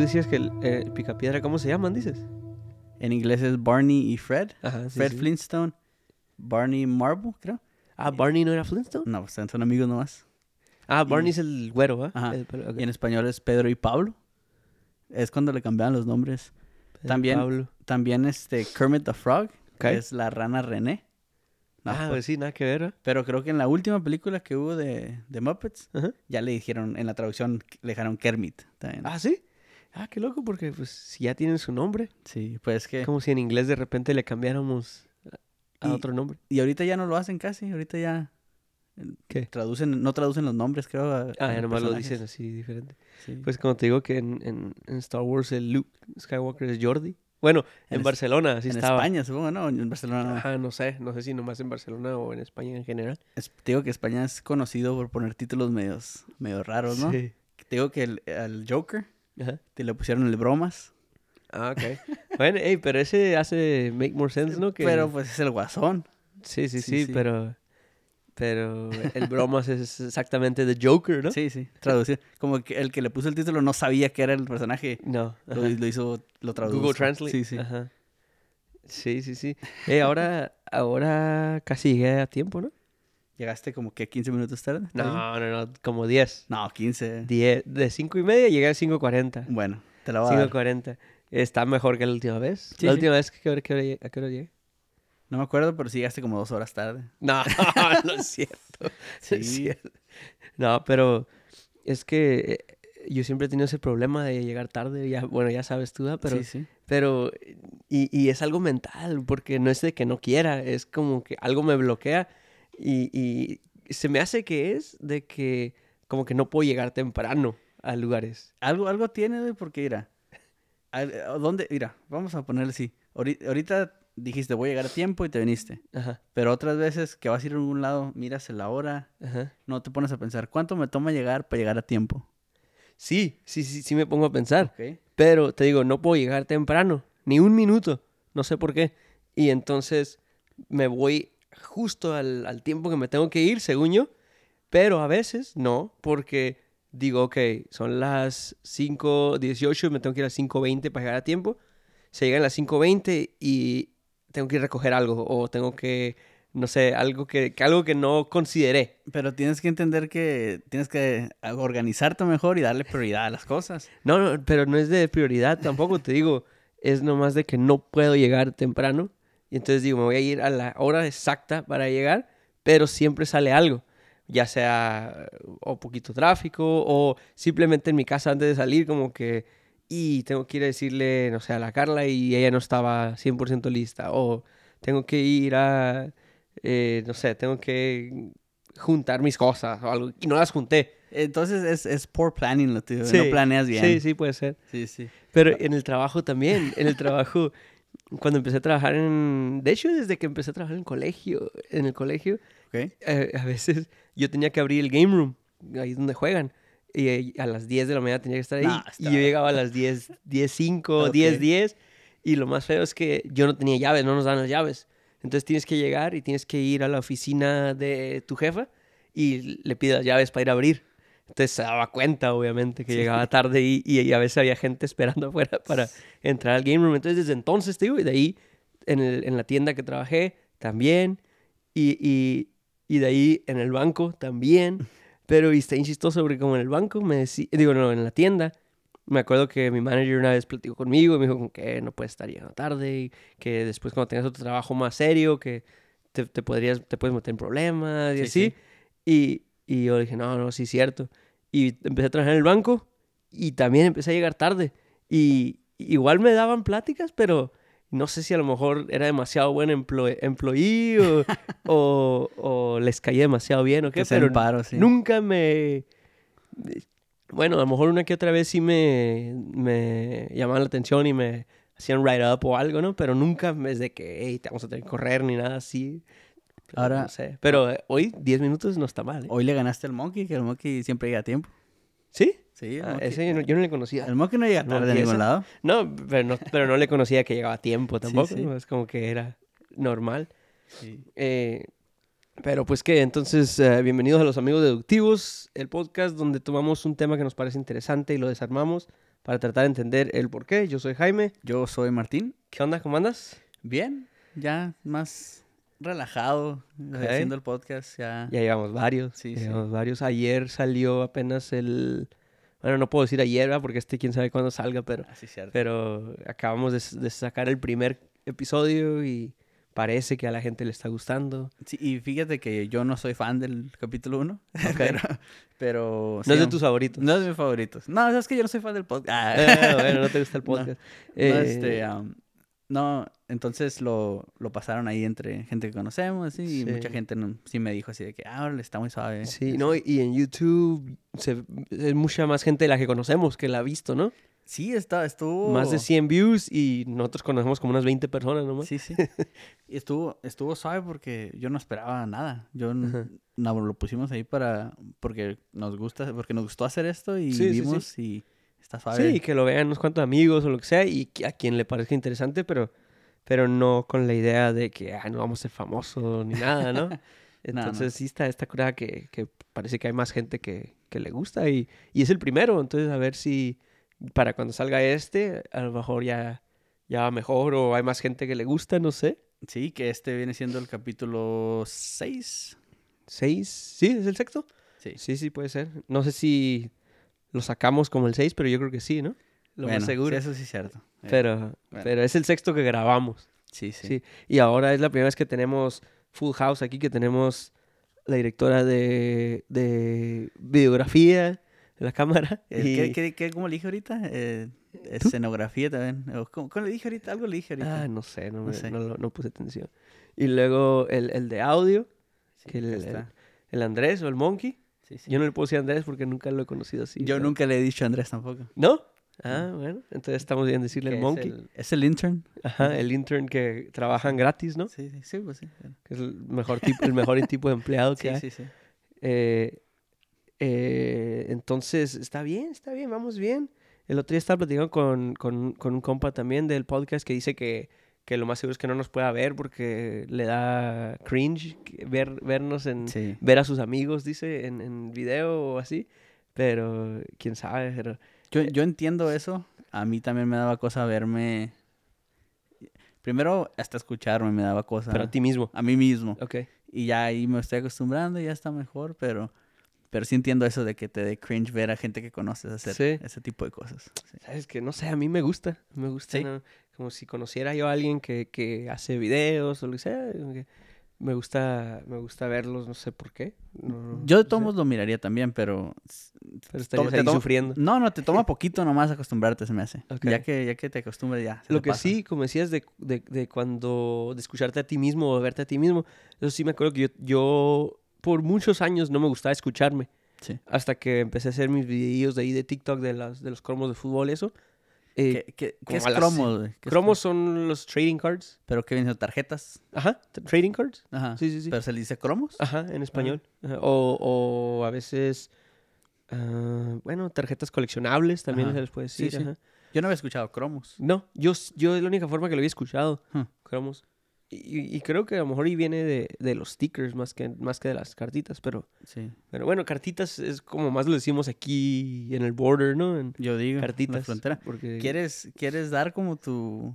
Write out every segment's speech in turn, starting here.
tú decías que el, eh, el picapiedra, ¿cómo se llaman, dices? En inglés es Barney y Fred. Ajá, sí, Fred sí. Flintstone. Barney Marble, creo. Ah, Barney no era Flintstone. No, pues son amigos nomás. Ah, Barney es el güero, ¿va? Ajá. El. Y en español es Pedro y Pablo. Es cuando le cambiaban los nombres. Pedro también- Pablo. También este Kermit the Frog, que es la rana René. No, ah, pues, pues sí, nada que ver, pero creo que en la última película que hubo de, de Muppets, ya le dijeron, en la traducción le dejaron Kermit. También. Ah, sí. Ah, qué loco, porque pues si ya tienen su nombre. Sí, pues que... Como si en inglés de repente le cambiáramos a Y- otro nombre. Y ahorita ya no lo hacen casi, ahorita ya... eh, ¿Qué? Traducen, no traducen los nombres, creo. a- Ah, ya nomás lo dicen así diferente. Sí. Pues como te digo que en, en, en Star Wars el Luke Skywalker es Jordi. Bueno, en, En Barcelona así en estaba. España, supongo, ¿no? En Barcelona no. Ajá, no sé, no sé si nomás en Barcelona o en España en general. Es- te digo que España es conocido por poner títulos medios, medio raros, ¿no? Sí. Te digo que el, al Joker Ajá. te le pusieron el bromas. Ah, ok. bueno, ey, pero ese hace make more sense, ¿no? Que Pero pues es el guasón. sí, sí, sí, sí, sí. pero pero el bromas es exactamente The Joker, ¿no? Sí, sí. Traducido. Como que el que le puso el título no sabía que era el personaje. No. Lo, lo hizo, lo tradujo. Google Translate. Sí, sí. Ajá. Sí, sí, sí. Ey, ahora ahora casi llegué a tiempo, ¿no? Llegaste como que 15 minutos tarde. No, no, no, como 10. No, 15. 10 de 5 y media llegué a 5.40. Bueno, te la voy a dar. 5.40. Está mejor que la última vez. Sí, la sí. última vez, ¿qué hora, qué hora llegué? ¿a qué hora llegué? No me acuerdo, pero sí llegaste como dos horas tarde. No, no es cierto. Sí. es cierto. No, pero es que eh, yo siempre he tenido ese problema de llegar tarde. Ya, bueno, ya sabes tú, pero, sí, sí. pero y, y es algo mental, porque no es de que no quiera, es como que algo me bloquea y, y se me hace que es de que como que no puedo llegar temprano a lugares. Algo, algo tiene, güey, porque mira. al- ¿a ¿Dónde? Mira, vamos a ponerle así. Ahori- Ahorita dijiste voy a llegar a tiempo y te viniste. Ajá, Pero otras veces que vas a ir a algún lado, miras la hora, ajá. no te pones a pensar cuánto me toma llegar para llegar a tiempo. Sí, sí, sí, sí me pongo a pensar. Pero te digo, no puedo llegar temprano, ni un minuto, no sé por qué. Y entonces me voy justo al, al tiempo que me tengo que ir, según yo. Pero a veces no, porque digo, ok, son las 5.18 y me tengo que ir a las 5.20 para llegar a tiempo. Se llegan las 5.20 y tengo que ir a recoger algo o tengo que, no sé, algo que, que algo que no consideré. Pero tienes que entender que tienes que organizarte mejor y darle prioridad a las cosas. No, no, pero no es de prioridad tampoco, te digo, es nomás de que no puedo llegar temprano. Y entonces digo, me voy a ir a la hora exacta para llegar, pero siempre sale algo. Ya sea o poquito tráfico o simplemente en mi casa antes de salir como que y tengo que ir a decirle, no sé, a la Carla y ella no estaba 100% lista. O tengo que ir a, eh, no sé, tengo que juntar mis cosas o algo y no las junté. Entonces es, es poor planning lo tuyo. Sí, No planeas bien. Sí, sí, puede ser. sí. sí. Pero en el trabajo también, en el trabajo, cuando empecé a trabajar en... De hecho, desde que empecé a trabajar en el colegio, en el colegio, Ok. eh, a veces yo tenía que abrir el game room, ahí es donde juegan. Y eh, a las 10 de la mañana tenía que estar ahí. Nah, Y yo llegaba a las 10, 10, 5, Ok. 10, 10. Y lo más feo es que yo no tenía llaves, no nos dan las llaves. Entonces tienes que llegar y tienes que ir a la oficina de tu jefa y le pides las llaves para ir a abrir. Entonces se daba cuenta, obviamente, que Sí. llegaba tarde y, y- y a veces había gente esperando afuera para entrar al game room. Entonces desde entonces, te digo, y de ahí en, el- en la tienda que trabajé también. Y, y, y de ahí en el banco también. Pero y está insistoso porque como en el banco me decía, digo, no, en la tienda, me acuerdo que mi manager una vez platicó conmigo y me dijo que no puedes estar llegando tarde y que después cuando tengas otro trabajo más serio que te, te podrías, te puedes meter en problemas y Sí, así. sí. Y, y yo dije, no, no, sí, cierto. Y empecé a trabajar en el banco y también empecé a llegar tarde. Y igual me daban pláticas, pero no sé si a lo mejor era demasiado buen employee, employee o, o, o les caía demasiado bien o qué, Que pero paro, sí. nunca me... Bueno, a lo mejor una que otra vez sí me, me llamaban la atención y me hacían write up o algo, ¿no? Pero nunca es de que, hey, te vamos a tener que correr ni nada así. Ahora- No sé. Pero eh, hoy 10 minutos no está mal, ¿eh? Hoy le ganaste al Monkey, que el Monkey siempre llega a tiempo. ¿Sí? Sí, el Ah, Monkey- ese yo no, yo no le conocía. El Monkey no llega ¿El tarde a Monkey ningún lado. No pero, no, pero no le conocía que llegaba a tiempo tampoco. sí. ¿no? Es como que era normal. Eh, pero pues que, entonces, eh, bienvenidos a los amigos deductivos, el podcast donde tomamos un tema que nos parece interesante y lo desarmamos para tratar de entender el por qué. Yo soy Jaime. Yo soy Martín. ¿Qué onda? ¿Cómo andas? Bien, ya más relajado haciendo el podcast. Ya. Ya llevamos varios. Sí, ya sí. llevamos varios. Ayer salió apenas el... Bueno, no puedo decir ayer, ¿verdad? Porque este quién sabe cuándo salga, pero... Así cierto. Pero acabamos de, de sacar el primer episodio y parece que a la gente le está gustando. Sí, y fíjate que yo no soy fan del capítulo 1. pero, pero No sí, es de tus favoritos. No es de mis favoritos. No, es que yo no soy fan del podcast. Ah, bueno, no te gusta el podcast. No, Eh, este, am, no, entonces lo, lo pasaron ahí entre gente que conocemos, y mucha gente no- sí me dijo así de que, ah, está muy suave. Sí, no, y- en YouTube se, es mucha más gente de la que conocemos que la ha visto, ¿no? Sí, está, estuvo... Más de 100 views y nosotros conocemos como unas 20 personas nomás. Sí, sí. Y estuvo, estuvo suave porque yo no esperaba nada. Yo no, lo pusimos ahí para, porque nos gusta, porque nos gustó hacer esto y sí. vimos y está suave. Sí, que lo vean unos cuantos amigos o lo que sea y a quien le parezca interesante, pero, pero no con la idea de que ah, no vamos a ser famosos ni nada, ¿no? Entonces sí está esta cura que, que parece que hay más gente que, que le gusta y, y es el primero, entonces a ver si para cuando salga este, a lo mejor ya, ya va mejor o hay más gente que le gusta, no sé. Sí, que este viene siendo el capítulo 6. ¿Seis? ¿Sí? ¿Es el sexto? Sí. Sí, sí, puede ser. No sé si lo sacamos como el 6, pero yo creo que sí, ¿no? Lo Bueno, más seguro. sí, eso sí es cierto. Eh, pero, bueno. pero es el sexto que grabamos. sí, sí. Sí. Y ahora es la primera vez que tenemos Full House aquí, que tenemos la directora de, de videografía de la cámara. Eh, y- ¿Qué, qué, qué- cómo le dije ahorita? Eh, escenografía también. O, ¿Cómo, cómo le dije ahorita? Algo le dije ahorita. Ah, no sé, no, No me- sé. no no puse atención. Y luego el, el de audio, Sí, que el, el- el Andrés o el Monkey. Sí, sí. Yo no le puedo decir Andrés porque nunca lo he conocido así. Yo pero- nunca le he dicho a Andrés tampoco. ¿No? Ah, bueno. Entonces estamos bien decirle el es Monkey. el- Es el intern. Ajá, el intern que trabajan gratis, ¿no? Sí, sí, sí, pues sí. Que es el mejor tipo, el mejor tipo de empleado que Sí, hay. sí, sí. Eh, eh, entonces, está bien, está bien, vamos bien. El otro día estaba platicando con, con, con un compa también del podcast que dice que, que lo más seguro es que no nos pueda ver porque le da cringe ver, vernos en... Sí. Ver a sus amigos, dice, en, en video o así. Pero, quién sabe, pero... Yo, yo entiendo eso. A mí también me daba cosa verme. Primero, hasta escucharme me daba cosa. Pero a ti mismo. a mí mismo. Ok. Y ya ahí me estoy acostumbrando y ya está mejor, pero. Pero sí entiendo eso de que te dé cringe ver a gente que conoces hacer Sí. ese tipo de cosas. Sí. Sabes que no sé, a mí me gusta, me gusta, Sí. ¿No? como si conociera yo a alguien que, que hace videos o lo que sea, me gusta, me gusta verlos, no sé por qué. no- Yo de no todos sé, modos lo miraría también, pero. pero estarías ahí sufriendo. No, no, te toma poquito nomás acostumbrarte, se me hace. Ya, que, ya que te acostumbres, ya. Lo que pasa. sí, como decías, de, de, de cuando, de escucharte a ti mismo o verte a ti mismo, eso sí me acuerdo que yo, yo por muchos años no me gustaba escucharme. Sí. Hasta que empecé a hacer mis videos de ahí de TikTok de, las, de los cromos de fútbol, eso. Eh, ¿Qué, qué- como qué es las- cromos, güey? ¿Qué es cromos son los trading cards. ¿Pero qué vienen? ¿Tarjetas? Ajá, trading cards. Ajá. Sí, sí, sí. ¿Pero se le dice cromos? Ajá, en español. Ajá, O, o a veces, ah, bueno, tarjetas coleccionables también Ajá. se les puede Sí, decir. sí. ajá. Yo no había escuchado cromos. No, yo, yo es la única forma que lo había escuchado, Hmm. cromos. Y, y creo que a lo mejor ahí viene de, de los stickers más que, más que de las cartitas, pero, Sí. pero bueno, cartitas es como más lo decimos aquí en el border, ¿no? En Yo digo. en La cartitas. frontera. Porque ¿Quieres, ¿Quieres dar como tu,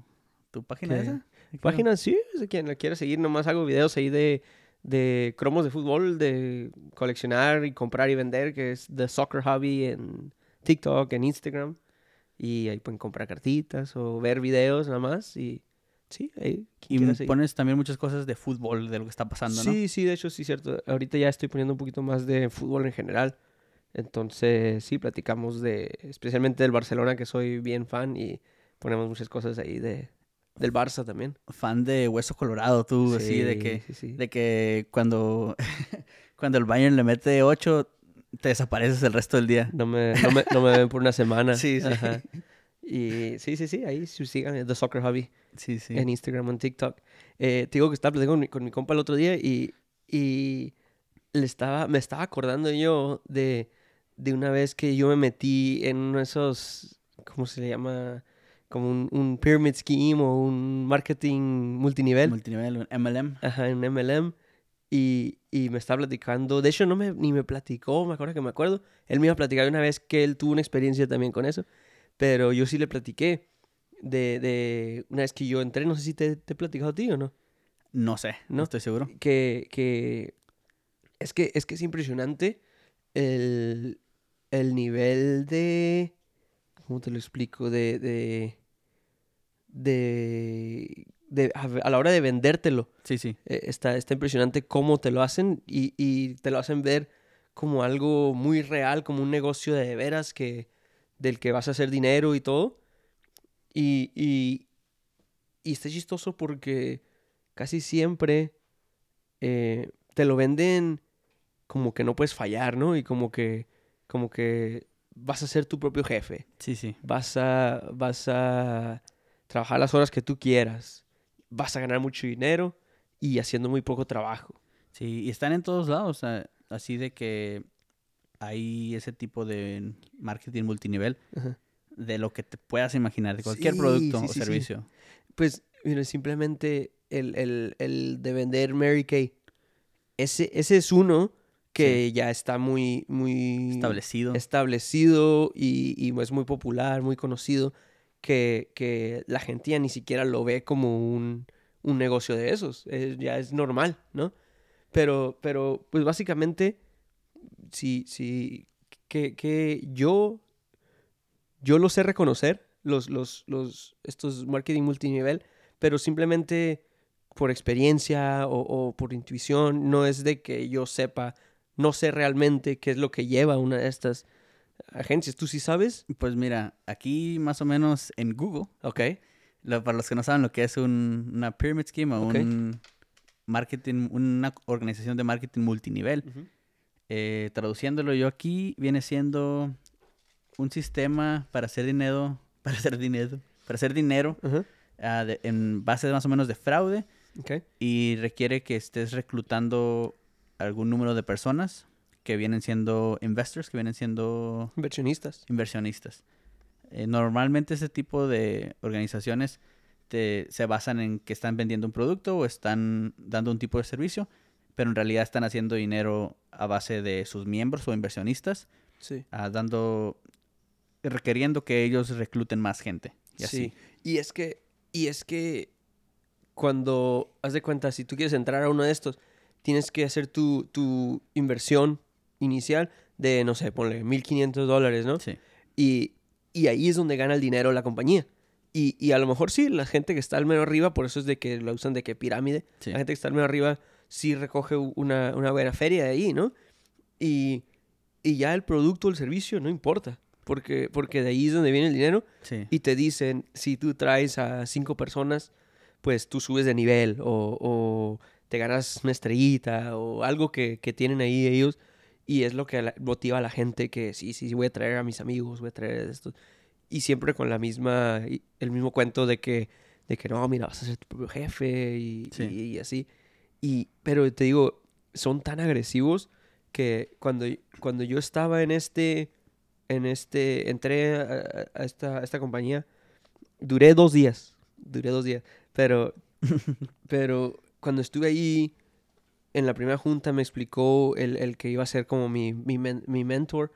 tu página ¿Qué? esa? Página, sí, si quien la quiere seguir, nomás hago videos ahí de, de cromos de fútbol, de coleccionar y comprar y vender, que es The Soccer Hobby en TikTok, en Instagram. Y ahí pueden comprar cartitas o ver videos nada más. Y sí, ahí. Y pones también muchas cosas de fútbol, de lo que está pasando, ¿no? Sí, sí, de hecho, sí, cierto. Ahorita ya estoy poniendo un poquito más de fútbol en general. Entonces, sí, platicamos de, especialmente del Barcelona, que soy bien fan, y ponemos muchas cosas ahí de, del Barça también. Fan de Hueso Colorado, tú, así, de Sí, que, sí, sí. de que cuando, cuando el Bayern le mete 8, te desapareces el resto del día. No me, no me, no me ven por una semana. Sí, sí. Ajá. Y sí, sí, sí, ahí sí, sigan The Soccer Hobby Sí, sí. en Instagram en TikTok. Eh, te digo que estaba platicando con mi, con mi compa el otro día y, y le estaba, me estaba acordando yo de, de una vez que yo me metí en uno de esos, ¿cómo se le llama? Como un, un pyramid scheme o un marketing multinivel. Multinivel, un MLM. Ajá, en MLM. Y, y me estaba platicando. De hecho, no me, ni me platicó, me acuerdo que me acuerdo. Él me iba a platicar una vez que él tuvo una experiencia también con eso. Pero yo sí le platiqué de, de una vez que yo entré, no sé si te, te he platicado a ti o no. No sé, no, ¿No? estoy seguro. que, que es que es que es impresionante el, el nivel de ¿cómo te lo explico? de de de, de- a, a la hora de vendértelo Sí, sí. eh, está, está impresionante cómo te lo hacen y, y te lo hacen ver como algo muy real, como un negocio de veras que, del que vas a hacer dinero y todo. Y, y, y está chistoso porque casi siempre eh, te lo venden como que no puedes fallar, ¿no? Y como que, como que vas a ser tu propio jefe. Sí, sí. Vas a, vas a trabajar las horas que tú quieras. Vas a ganar mucho dinero y haciendo muy poco trabajo. Sí, y están en todos lados. así de que hay ese tipo de marketing multinivel Ajá. de lo que te puedas imaginar, de cualquier Sí, producto sí, o sí, servicio. Pues, mira, simplemente el, el, el de vender Mary Kay. Ese, ese es uno que ya está muy, muy Establecido. establecido y, y es muy popular, muy conocido, que, que la gente ya ni siquiera lo ve como un, un negocio de esos. Es- ya es normal, ¿no? Pero, pero pues básicamente, si, si, que, que yo, yo lo sé reconocer, los, los, los, estos marketing multinivel, pero simplemente por experiencia o, o por intuición, no es de que yo sepa, no sé realmente qué es lo que lleva una de estas agencias. ¿Tú sí sabes? Pues mira, aquí más o menos en Google, Ok. lo- para los que no saben lo que es un- una pyramid scheme o Ok. un marketing, una organización de marketing multinivel, eh, traduciéndolo yo aquí, viene siendo un sistema para hacer dinero, para hacer dinero, para hacer dinero de- en base más o menos de fraude y requiere que estés reclutando algún número de personas que vienen siendo investors, que vienen siendo Inversionistas. inversionistas. Eh, normalmente ese tipo de organizaciones te- se basan en que están vendiendo un producto o están dando un tipo de servicio, pero en realidad están haciendo dinero a base de sus miembros o inversionistas, Sí. ah, dando, requiriendo que ellos recluten más gente. Y así. Sí. Y es que, y es que cuando, haz de cuenta, si tú quieres entrar a uno de estos, tienes que hacer tu, tu inversión inicial de, no sé, ponle 1.500 dólares, ¿no? Sí. Y, y ahí es donde gana el dinero la compañía. Y, y a lo mejor sí, la gente que está al menos arriba, por eso es de que la usan de que pirámide, Sí. la gente que está al menos arriba sí recoge una, una buena feria de ahí, ¿no? Y, y ya el producto o el servicio no importa, porque, porque de ahí es donde viene el dinero Sí. y te dicen, si tú traes a cinco personas, pues tú subes de nivel o, o te ganas una estrellita o algo que, que tienen ahí ellos. Y es lo que motiva a la gente que sí, sí, sí, voy a traer a mis amigos, voy a traer esto. Y siempre con la misma, el mismo cuento de que, de que no, mira, vas a ser tu propio jefe y, Sí. y- y así. Y, pero te digo, son tan agresivos que cuando, cuando yo estaba en este, en este, entré a, esta, a esta compañía, duré dos días, duré dos días, pero, pero cuando estuve ahí, en la primera junta me explicó el, el que iba a ser como mi, mi, men- mi mentor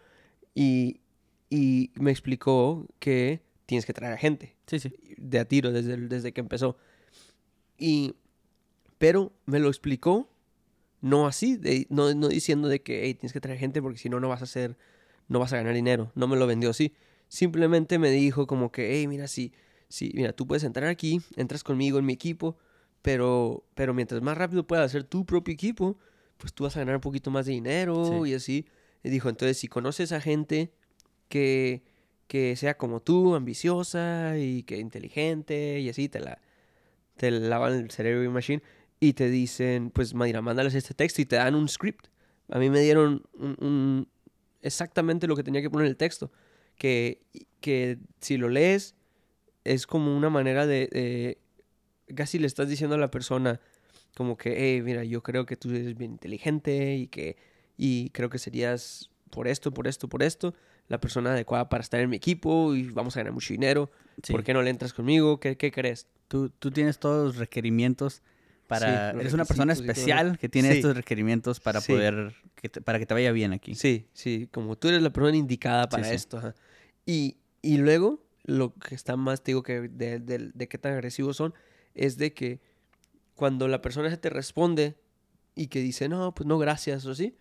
y, y me explicó que tienes que traer a gente Sí, sí. de a tiro desde, desde que empezó. Y, pero me lo explicó no así, de- no, no diciendo de que "Hey, tienes que traer gente porque si no, no vas a hacer, no vas a ganar dinero. No me lo vendió así. Simplemente me dijo como que, hey, mira, si, si, mira, tú puedes entrar aquí, entras conmigo en mi equipo, pero, pero mientras más rápido puedas hacer tu propio equipo, pues tú vas a ganar un poquito más de dinero Sí. y así. Y dijo, entonces si conoces a gente que, que sea como tú, ambiciosa y que inteligente y así, te la, te lavan el cerebro y machine y te dicen, pues mira, mándales este texto y te dan un script. A mí me dieron un, un- exactamente lo que tenía que poner en el texto. Que, que si lo lees es como una manera de, de- Casi le estás diciendo a la persona como que, hey, mira, yo creo que tú eres bien inteligente y que... Y creo que serías por esto, por esto, por esto, la persona adecuada para estar en mi equipo y vamos a ganar mucho dinero. Sí. ¿Por qué no le entras conmigo? ¿Qué, qué crees? Tú, tú tienes todos los requerimientos para... Sí, eres una persona especial que tiene Sí. estos requerimientos para Sí. poder... Que te- para que te vaya bien aquí. Sí, sí, como tú eres la persona indicada para sí. esto. ajá. Y, y luego lo que está más, te digo, que de, de- de qué tan agresivos son, es de que cuando la persona se te responde y que dice, no, pues no, gracias, o así,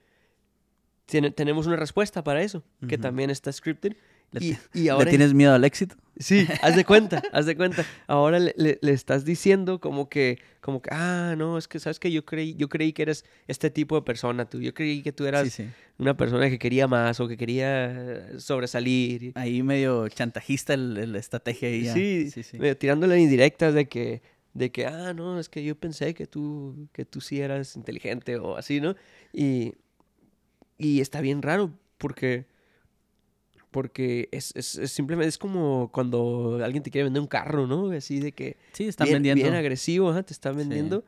tiene- tenemos una respuesta para eso, que Ujú. también está scripted. ¿Le, Y, y ¿le ahora... tienes miedo al éxito? Sí, haz de cuenta, haz de cuenta. Ahora le, le- le estás diciendo como que, como que, ah, no, es que sabes que yo creí, yo creí que eres este tipo de persona, tú. Yo creí que tú eras Sí, sí. una persona que quería más o que quería sobresalir. Ahí medio chantajista la estrategia ahí. Sí, sí, sí. medio tirándole indirectas de que, de que, ah, no, es que yo pensé que tú, que tú sí eras inteligente o así, ¿no? Y, y está bien raro porque, porque es, es, es simplemente, es como cuando alguien te quiere vender un carro, ¿no? Así de que Sí, están bien, vendiendo. bien agresivo, ajá, te están Sí. vendiendo.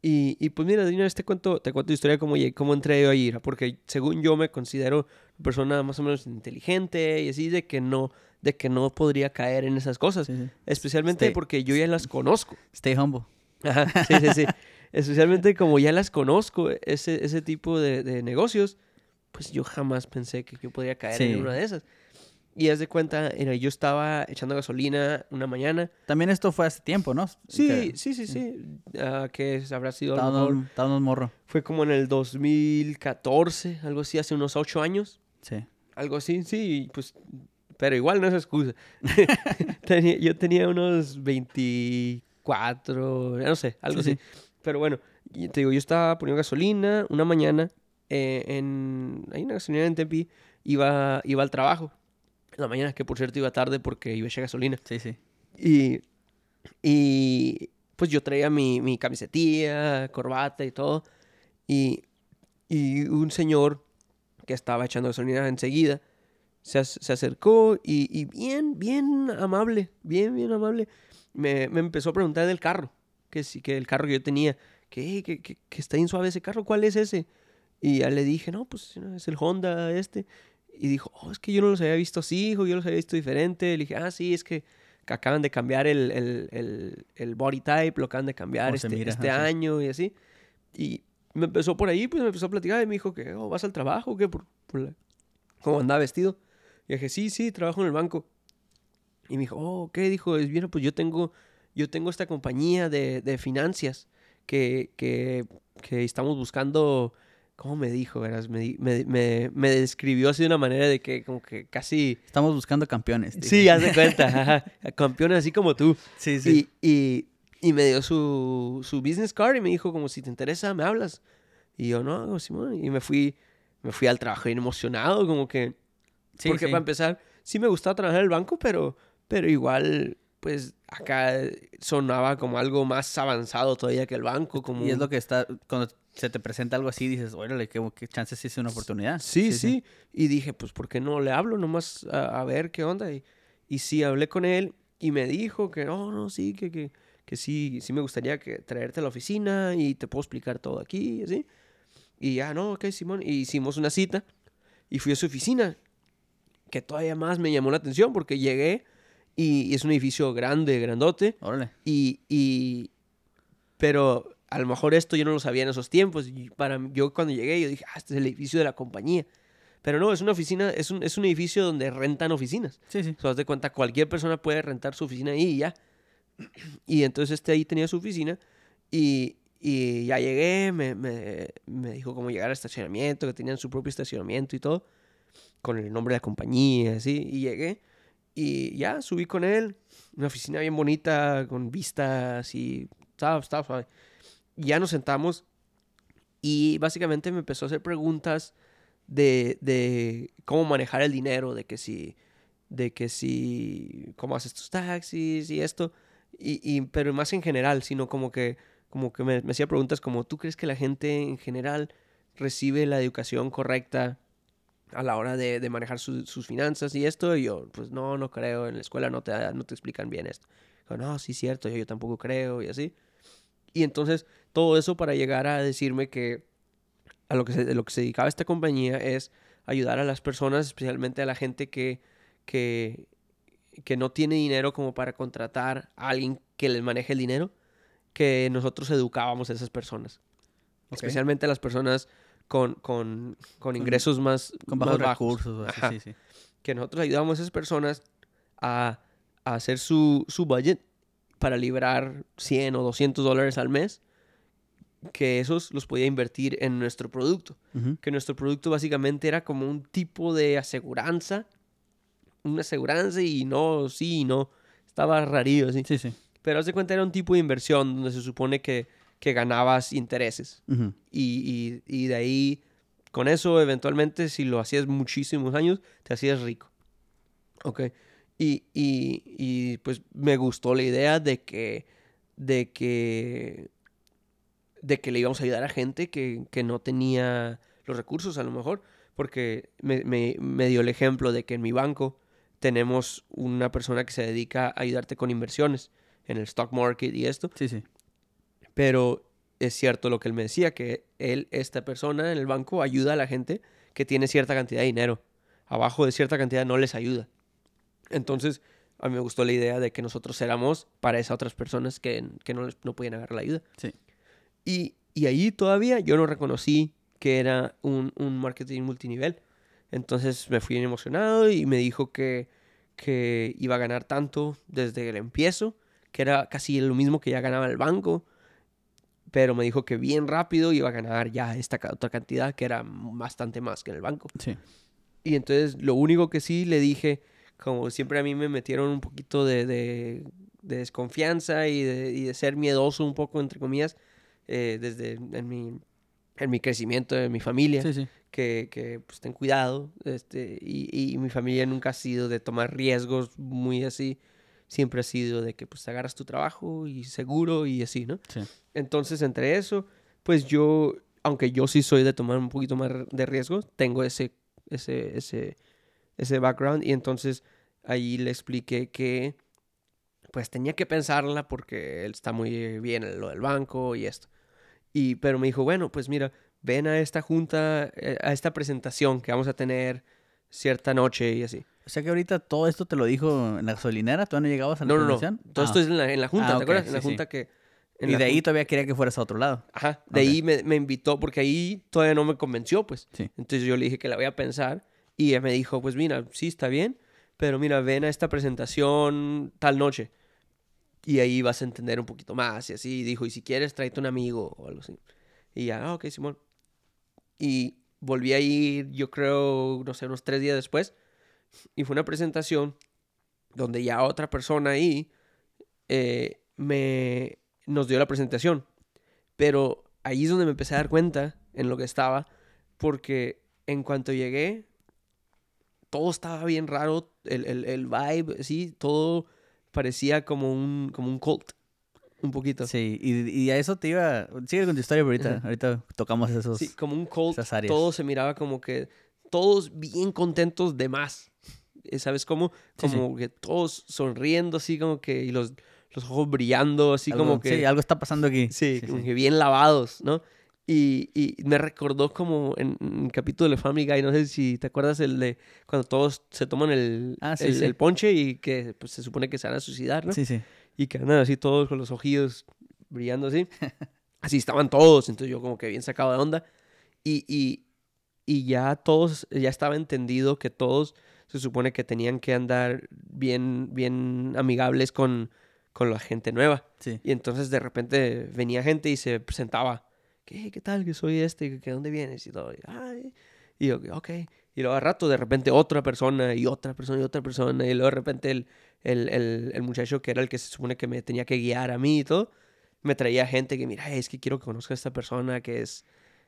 Y, y pues mira, de una vez te cuento, te cuento la historia de cómo, cómo entré yo ahí, porque según yo me considero una persona más o menos inteligente y así de que no, de que no podría caer en esas cosas. Sí, sí. Especialmente Stay- porque yo ya las conozco. Stay humble. Ajá, sí, sí, sí. Especialmente como ya las conozco, ese, ese tipo de, de negocios, pues yo jamás pensé que yo podría caer Sí. en una de esas. Y haz de cuenta, era, yo estaba echando gasolina una mañana. También esto fue hace tiempo, ¿no? Sí, Que sí, sí, sí. Ah, que habrá sido Estábamos, morro. Fue como en el 2014, algo así, hace unos ocho años. Sí. Algo así, sí, pues, pero igual no es excusa. Tenía- yo tenía unos 24, ya no sé, algo Sí, así. Pero bueno, te digo, yo estaba poniendo gasolina una mañana eh, en, hay una gasolinera en Tempi, iba, iba al trabajo. En la mañana, que por cierto iba tarde porque iba a echar gasolina. Sí, sí. Y, y pues yo traía mi, mi camisetilla, corbata y todo. Y, y un señor que estaba echando gasolina enseguida se, se acercó y, y bien, bien amable, bien, bien amable, me, me empezó a preguntar del carro, que sí, que el carro que yo tenía, que, que, que, que está bien suave ese carro, ¿cuál es ese? Y ya le dije, no, pues es el Honda este. Y dijo, oh, es que yo no los había visto así, hijo, yo los había visto diferente. Le dije, ah, sí, es que, acaban de cambiar el, el, el, el body type, lo acaban de cambiar se este, mira, este ajá, sí. año y así. Y me empezó por ahí, pues me empezó a platicar y me dijo que, oh, ¿vas al trabajo qué? Por, por la- ¿Cómo andaba vestido? Y dije, sí, sí, trabajo en el banco. Y me dijo, oh, ¿qué? Dijo, es bien, pues yo tengo, yo tengo esta compañía de, de finanzas que, que, que estamos buscando, ¿cómo me dijo? Verás? Me, me, me, me describió así de una manera de que como que casi... Estamos buscando campeones. dijo. Sí, haz de cuenta, ajá, campeones así como tú. sí, sí. Y, y, y me dio su, su business card y me dijo como si te interesa, me hablas. Y yo, no, Simón. Y me fui, me fui al trabajo emocionado, como que... Sí, porque sí. para empezar, sí me gustaba trabajar en el banco, pero, pero igual, pues acá sonaba como algo más avanzado todavía que el banco. Como... Y es lo que está, cuando se te presenta algo así, dices, órale, qué, qué chances sí es una oportunidad. Sí, sí, Y dije, pues, ¿por qué no le hablo nomás a, a ver qué onda? Y, y sí, hablé con él y me dijo que no, no, sí, que, que, que sí, sí me gustaría que traerte a la oficina y te puedo explicar todo aquí y así. Y ya, no, ok, Simón. Y hicimos una cita y fui a su oficina, que todavía más me llamó la atención porque llegué y, y es un edificio grande, grandote. Órale. Y, y, pero a lo mejor esto yo no lo sabía en esos tiempos. Y para mí- yo cuando llegué, yo dije, ah, este es el edificio de la compañía. Pero no, es una oficina, es un, es un edificio donde rentan oficinas. Sí, sí. O sea, de cuenta, cualquier persona puede rentar su oficina ahí y ya. Y entonces este ahí tenía su oficina y, y ya llegué, me, me, me dijo cómo llegar al estacionamiento, que tenían su propio estacionamiento y todo, con el nombre de la compañía, así, y llegué. Y ya subí con él, una oficina bien bonita, con vistas y estaba, estaba suave. Ya nos sentamos y básicamente me empezó a hacer preguntas de, de cómo manejar el dinero, de que si, de que si, cómo haces tus taxis y esto, y, y- pero más en general, sino como que, como que me, hacía preguntas como, ¿tú crees que la gente en general recibe la educación correcta a la hora de, de manejar su- sus finanzas y esto? Y yo, pues no, no creo, en la escuela no te, no te explican bien esto. Dijo, no, sí, cierto, yo, yo tampoco creo y así. Y entonces todo eso para llegar a decirme que a lo que se, de lo que se dedicaba esta compañía es ayudar a las personas, especialmente a la gente que, que, que no tiene dinero como para contratar a alguien que les maneje el dinero, que nosotros educábamos a esas personas. Especialmente a las personas con, con, con ingresos más, Con más bajos bajos. recursos o así, Ajá. sí, sí. Que nosotros ayudábamos a esas personas a a hacer su, su budget para librar 100 o 200 dólares al mes, que esos los podía invertir en nuestro producto. Que nuestro producto básicamente era como un tipo de aseguranza, una aseguranza y no, sí y no. Estaba rarillo, sí. Sí, sí. Pero haz de cuenta era un tipo de inversión donde se supone que, que ganabas intereses. Y, y- y de ahí, con eso, eventualmente, si lo hacías muchísimos años, te hacías rico. Ok. Y, y- y, pues me gustó la idea de que, de que, de que le íbamos a ayudar a gente que, que no tenía los recursos, a lo mejor. Porque me, me- me dio el ejemplo de que en mi banco tenemos una persona que se dedica a ayudarte con inversiones en el stock market y esto. Sí, sí. Pero es cierto lo que él me decía, que él, esta persona en el banco, ayuda a la gente que tiene cierta cantidad de dinero. Abajo de cierta cantidad no les ayuda. Entonces, a mí me gustó la idea de que nosotros éramos para esas otras personas que, que no, les, no podían agarrar la ayuda. Sí. Y, y ahí todavía yo no reconocí que era un, un marketing multinivel. Entonces me fui emocionado y me dijo que, que iba a ganar tanto desde el empiezo, que era casi lo mismo que ya ganaba el banco, pero me dijo que bien rápido iba a ganar ya esta otra cantidad que era bastante más que en el banco. Sí. Y entonces lo único que sí le dije, como siempre a mí me metieron un poquito de, de- de desconfianza y de, y de ser miedoso un poco, entre comillas, eh, desde en mi, en mi crecimiento de mi familia, Sí, sí. que, que pues ten cuidado. Este, y, y mi familia nunca ha sido de tomar riesgos muy así. Siempre ha sido de que pues agarras tu trabajo y seguro y así, ¿no? Sí. Entonces, entre eso, pues yo, aunque yo sí soy de tomar un poquito más de riesgo, tengo ese, ese, ese, ese background. Y entonces ahí le expliqué que pues tenía que pensarla porque él está muy bien en lo del banco y esto. Y, pero me dijo, bueno, pues mira, ven a esta junta, eh, a esta presentación que vamos a tener cierta noche y así. O sea que ahorita todo esto te lo dijo en la gasolinera, ¿todavía no llegabas a la No, no, no. convención? Todo Ah, esto es en la, en la junta, Ah, ¿te ok, acuerdas? En sí, la sí. junta que... en Y de ahí todavía quería que fueras a otro lado. Ajá, de Ok. ahí me, me invitó porque ahí todavía no me convenció, pues. Sí. Entonces yo le dije que la voy a pensar y ella me dijo, pues mira, sí está bien, pero mira, ven a esta presentación tal noche y ahí vas a entender un poquito más y así. Y dijo, y si quieres, tráete un amigo o algo así. Y ya, ah, ok, Simón. Y volví a ir, yo creo, no sé, unos tres días después y fue una presentación donde ya otra persona ahí eh, me, nos dio la presentación. Pero ahí es donde me empecé a dar cuenta en lo que estaba, porque en cuanto llegué, todo estaba bien raro, el, el, el vibe, sí, todo parecía como un, como un cult, un poquito. Sí, Sí, y, y a eso te iba... Sigue con tu historia, ahorita, ahorita tocamos esos... como un cult, todo se miraba como que todos bien contentos de más. Eh, ¿Sabes cómo? Sí, sí. Como que todos sonriendo así como que, y los, los ojos brillando así Algo- como que... Sí, algo está pasando aquí. Sí, sí, como sí. que bien lavados, ¿no? Y, y me recordó como en, en el capítulo de Family Guy, no sé si te acuerdas el de cuando todos se toman el, Ah, sí, el, sí. el ponche y que pues, se supone que se van a suicidar, ¿no? Sí, sí. Y que andan así todos con los ojillos brillando así. así estaban todos, entonces yo como que bien sacado de onda. Y, y, y ya todos, ya estaba entendido que todos se supone que tenían que andar bien, bien amigables con, con la gente nueva. Sí. Y entonces de repente venía gente y se presentaba. ¿Qué, qué tal? Que soy este, que dónde vienes y todo. Y, "Ay". Y yo, ok. Y luego a rato de repente otra persona y otra persona y otra persona. Y luego de repente el, el, el, el muchacho que era el que se supone que me tenía que guiar a mí y todo, me traía gente que, mira, es que quiero que conozca a esta persona que es,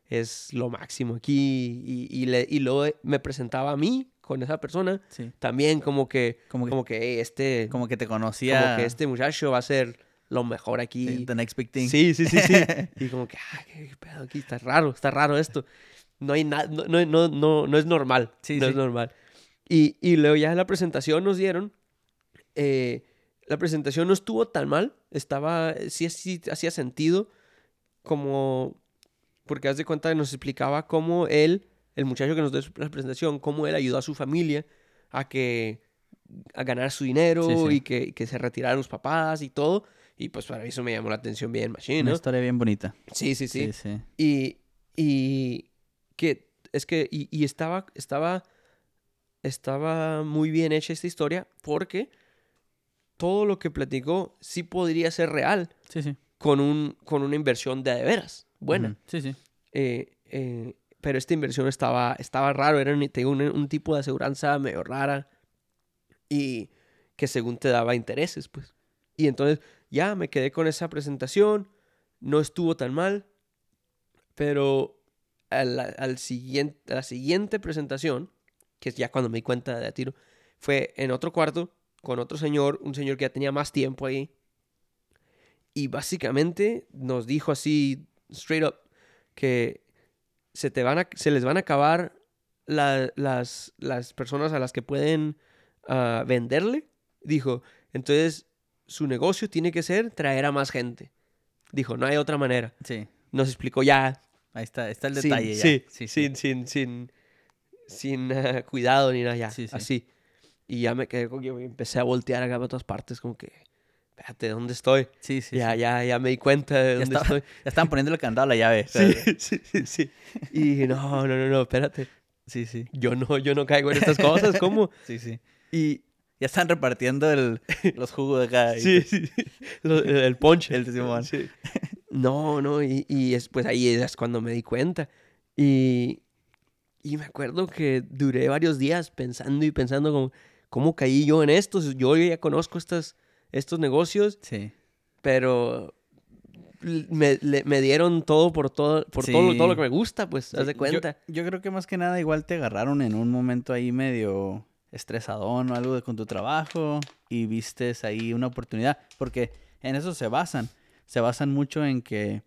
es lo máximo aquí. Y, y, le, y luego me presentaba a mí con esa persona. Sí. También como que, Como que, como que "Hey, este, como que te como conocía... que este muchacho va a ser lo mejor aquí. The next big thing. Sí, sí, sí, sí. y como que, ah, qué, pedo aquí, está raro, está raro esto. No hay nada, no, no, no, no, no es normal. Sí, no sí. es normal. Y, y luego ya en la presentación nos dieron, eh, la presentación no estuvo tan mal, estaba, sí, sí hacía sentido, como, porque haz de cuenta que nos explicaba cómo él, el muchacho que nos dio la presentación, cómo él ayudó a su familia a que, a ganar su dinero Sí, sí. y que, que se retiraran los papás y todo. Y pues para eso me llamó la atención bien, machine, Una historia bien bonita. Sí, sí, sí. Sí, sí. Y, y que es que, y, y estaba, estaba, estaba muy bien hecha esta historia porque todo lo que platicó sí podría ser real Sí, sí. con, un, con una inversión de, de veras buena. Sí, sí. Eh, eh, pero esta inversión estaba, estaba raro, era un, un, un tipo de aseguranza medio rara y que según te daba intereses, pues. Y entonces ya me quedé con esa presentación, no estuvo tan mal, pero al, al siguiente, a la siguiente presentación, que es ya cuando me di cuenta de tiro, fue en otro cuarto con otro señor, un señor que ya tenía más tiempo ahí. Y básicamente nos dijo así, straight up, que se, te van a, se les van a acabar la- las, las personas a las que pueden ah, venderle. Dijo, entonces su negocio tiene que ser traer a más gente. Dijo, no hay otra manera. Sí. Nos explicó ya. Ahí está, está el sin- detalle ya. sí, sí, sí. sin, sin, sin, sin ah, cuidado ni nada, ya. Sí, sí. Así. Y ya me quedé con que empecé a voltear acá para todas partes, como que, espérate, ¿dónde estoy? Sí, sí, ya, ya, ya me di cuenta de Ya dónde estaba- estoy. Ya estaban poniéndole candado a la llave. Sí, sí, sí, sí. Y dije, no, no, no, no, espérate. sí, sí. Yo no, yo no caigo en estas cosas, ¿cómo? Sí, sí. Y Ya están repartiendo el, los jugos de acá. sí, sí, el, el punch. El de Simón. Sí. No, no, y, y después ahí es cuando me di cuenta. Y, y me acuerdo que duré varios días pensando y pensando como, ¿cómo caí yo en esto? Yo ya conozco estas, estos negocios, Sí. pero me, le- me dieron todo por todo, por todo, Sí. todo lo que me gusta, pues, haz Sí, de yo- cuenta. Yo, creo que más que nada igual te agarraron en un momento ahí medio estresadón o algo de con tu trabajo y vistes ahí una oportunidad. Porque en eso se basan. Se basan mucho en que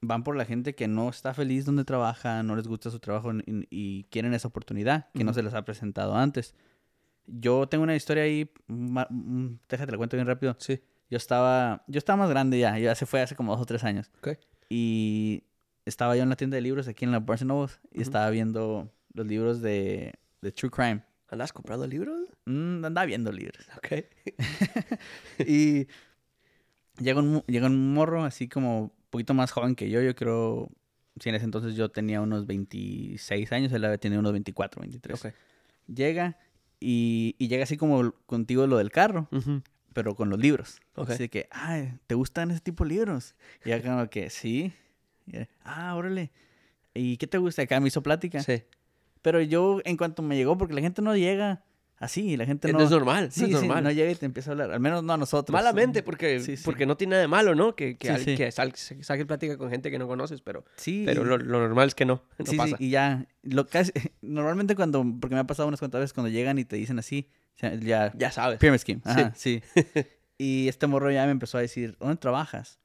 van por la gente que no está feliz donde trabaja, no les gusta su trabajo y, y quieren esa oportunidad que no se les ha presentado antes. Yo tengo una historia ahí, mm, déjate la cuento bien rápido. Sí. Yo estaba, yo estaba más grande ya, ya se fue hace como dos o tres años. Ok. Y estaba yo en la tienda de libros aquí en la Barnes Noble y estaba viendo los libros de, de True Crime. ¿Andas comprando libros? Mm, andaba viendo libros. Ok. y llega un, llega un morro así como un poquito más joven que yo. Yo creo, si en ese entonces yo tenía unos 26 años, él había tenido unos 24, 23. Ok. Llega y, y llega así como contigo lo del carro, pero con los libros. Ok. Así de que, ay, ¿te gustan ese tipo de libros? Y acá como que, sí. Y, ah, órale. ¿Y qué te gusta? Acá me hizo plática. Sí. Pero yo, en cuanto me llegó, porque la gente no llega así, la gente No, no... es normal, Sí, no es sí, normal. no llega y te empieza a hablar. Al menos no a nosotros. Malamente, porque, Sí, sí. porque no tiene nada de malo, ¿no? Que, que, Sí, al- sí. que sal- saques plática con gente que no conoces, pero, Sí. pero lo, lo normal es que no, no sí, sí, pasa. y ya, lo casi, normalmente cuando, porque me ha pasado unas cuantas veces cuando llegan y te dicen así, ya, Ya sabes. Pyramid Scheme, ajá, sí. y este morro ya me empezó a decir, ¿dónde trabajas?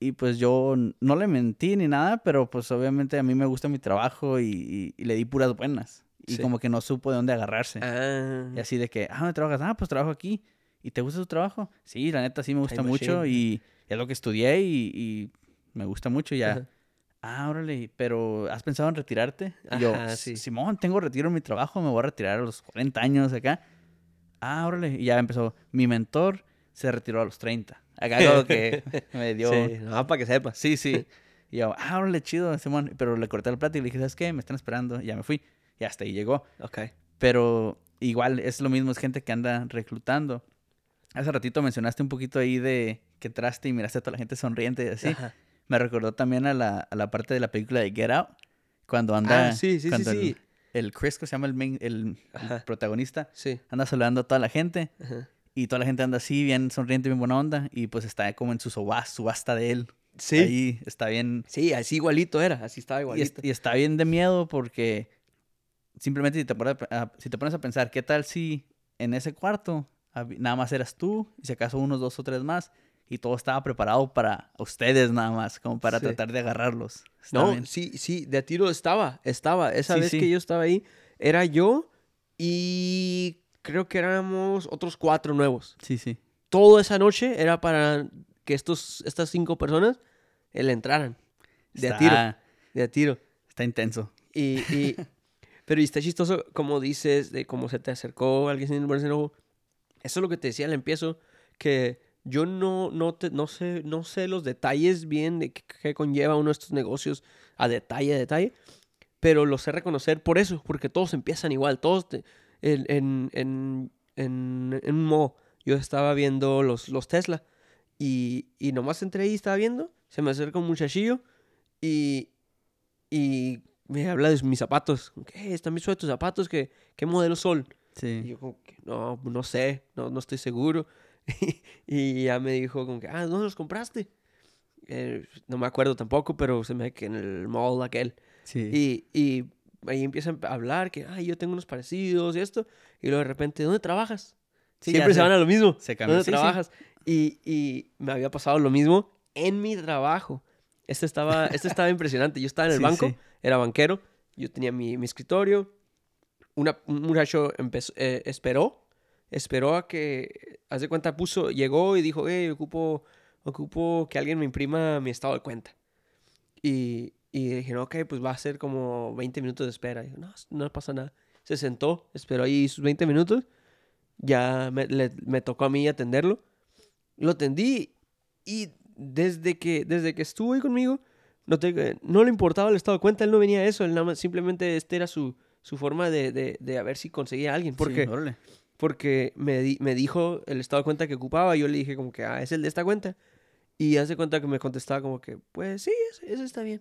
Y pues yo no le mentí ni nada, pero pues obviamente a mí me gusta mi trabajo y, y- y le di puras buenas. Y Sí. como que no supo de dónde agarrarse. Ah, Y así de que, ah, ¿dónde trabajas? Ah, pues trabajo aquí. ¿Y te gusta tu trabajo? Sí, la neta sí me gusta Time mucho y es lo que estudié y, y me gusta mucho ya. Ajá. Ah, órale, pero ¿has pensado en retirarte? Y yo, Ajá, sí. Simón, tengo retiro en mi trabajo, me voy a retirar a los 40 años acá. Ah, órale, y ya empezó. Mi mentor se retiró a los 30. Acá como que me dio... Sí, no, para que sepas. Sí, sí. Y yo, ah, órale, chido, Simón. Pero le corté la plata y le dije, ¿sabes qué? Me están esperando. Y ya me fui. Y hasta ahí llegó. Ok. Pero igual es lo mismo, es gente que anda reclutando. Hace ratito mencionaste un poquito ahí de que traste y miraste a toda la gente sonriente y así. Ajá. Me recordó también a la, a la parte de la película de Get Out. Cuando anda. Ah, sí, sí, sí, cuando sí. El, el Chris, que se llama el, main- el, el protagonista, Sí. anda saludando a toda la gente. Ajá. Y toda la gente anda así, bien sonriente, bien buena onda. Y pues está como en su subas- subasta de él. Sí. Ahí está bien. Sí, así igualito era, así estaba Y, es- igualito. y está bien de miedo porque simplemente si te, pones a, si te pones a pensar, ¿qué tal si en ese cuarto nada más eras tú y si acaso unos dos o tres más y todo estaba preparado para ustedes nada más, como para Sí. tratar de agarrarlos? No, bien. sí, sí, de a tiro estaba, estaba. Esa Sí, vez sí. que yo estaba ahí, era yo y creo que éramos otros cuatro nuevos. Sí, sí. Toda esa noche era para que estos, estas cinco personas eh, le entraran. De a tiro, Está, de a tiro. está intenso. Y, y- pero y está chistoso como dices, de cómo se te acercó alguien sin verse Eso es lo que te decía al empiezo, que yo no, no, te- no, sé, no sé los detalles bien de qué conlleva uno de estos negocios a detalle, a detalle, pero lo sé reconocer por eso, porque todos empiezan igual, todos te- en, en, en, en, en un modo. yo estaba viendo los, los Tesla. Y, y nomás entré ahí y estaba viendo. Se me acerca un muchachillo y, y me habla de mis zapatos. ¿Qué? ¿Están mis tus zapatos? ¿Qué, ¿Qué modelo son? Y Sí. yo como que, no, no sé, no, no estoy seguro. y ya me dijo como que, ah, ¿dónde los compraste? Eh, no me acuerdo tampoco, pero se me que en el mall aquel. Sí. Y, y ahí empiezan a hablar que, ay, yo tengo unos parecidos y esto. Y luego de repente, ¿dónde trabajas? Sí, Siempre se van a lo mismo. se cambió. ¿Dónde Sí, sí. trabajas? Y, y me había pasado lo mismo en mi trabajo. Este estaba, este estaba impresionante. Yo estaba en el Sí, banco, sí. era banquero. Yo tenía mi, mi escritorio. Una, un muchacho empezó, eh, esperó, esperó a que, haz de cuenta, puso, llegó y dijo, hey, ocupo, ocupo que alguien me imprima mi estado de cuenta. Y, y dijeron, ok, pues va a ser como 20 minutos de espera. Y dijo, no, no pasa nada. Se sentó, esperó ahí sus 20 minutos. Ya me, le- me tocó a mí atenderlo. Lo atendí y desde que, desde que estuvo ahí conmigo, no, te- no le importaba el estado de cuenta. Él no venía a eso. Él nada más, simplemente este era su, su forma de, de, de a ver si conseguía a alguien. Sí, Porque, órale. porque me, di- me dijo el estado de cuenta que ocupaba. Yo le dije como que, ah, es el de esta cuenta. Y hace cuenta que me contestaba como que, pues sí, ese, ese está bien.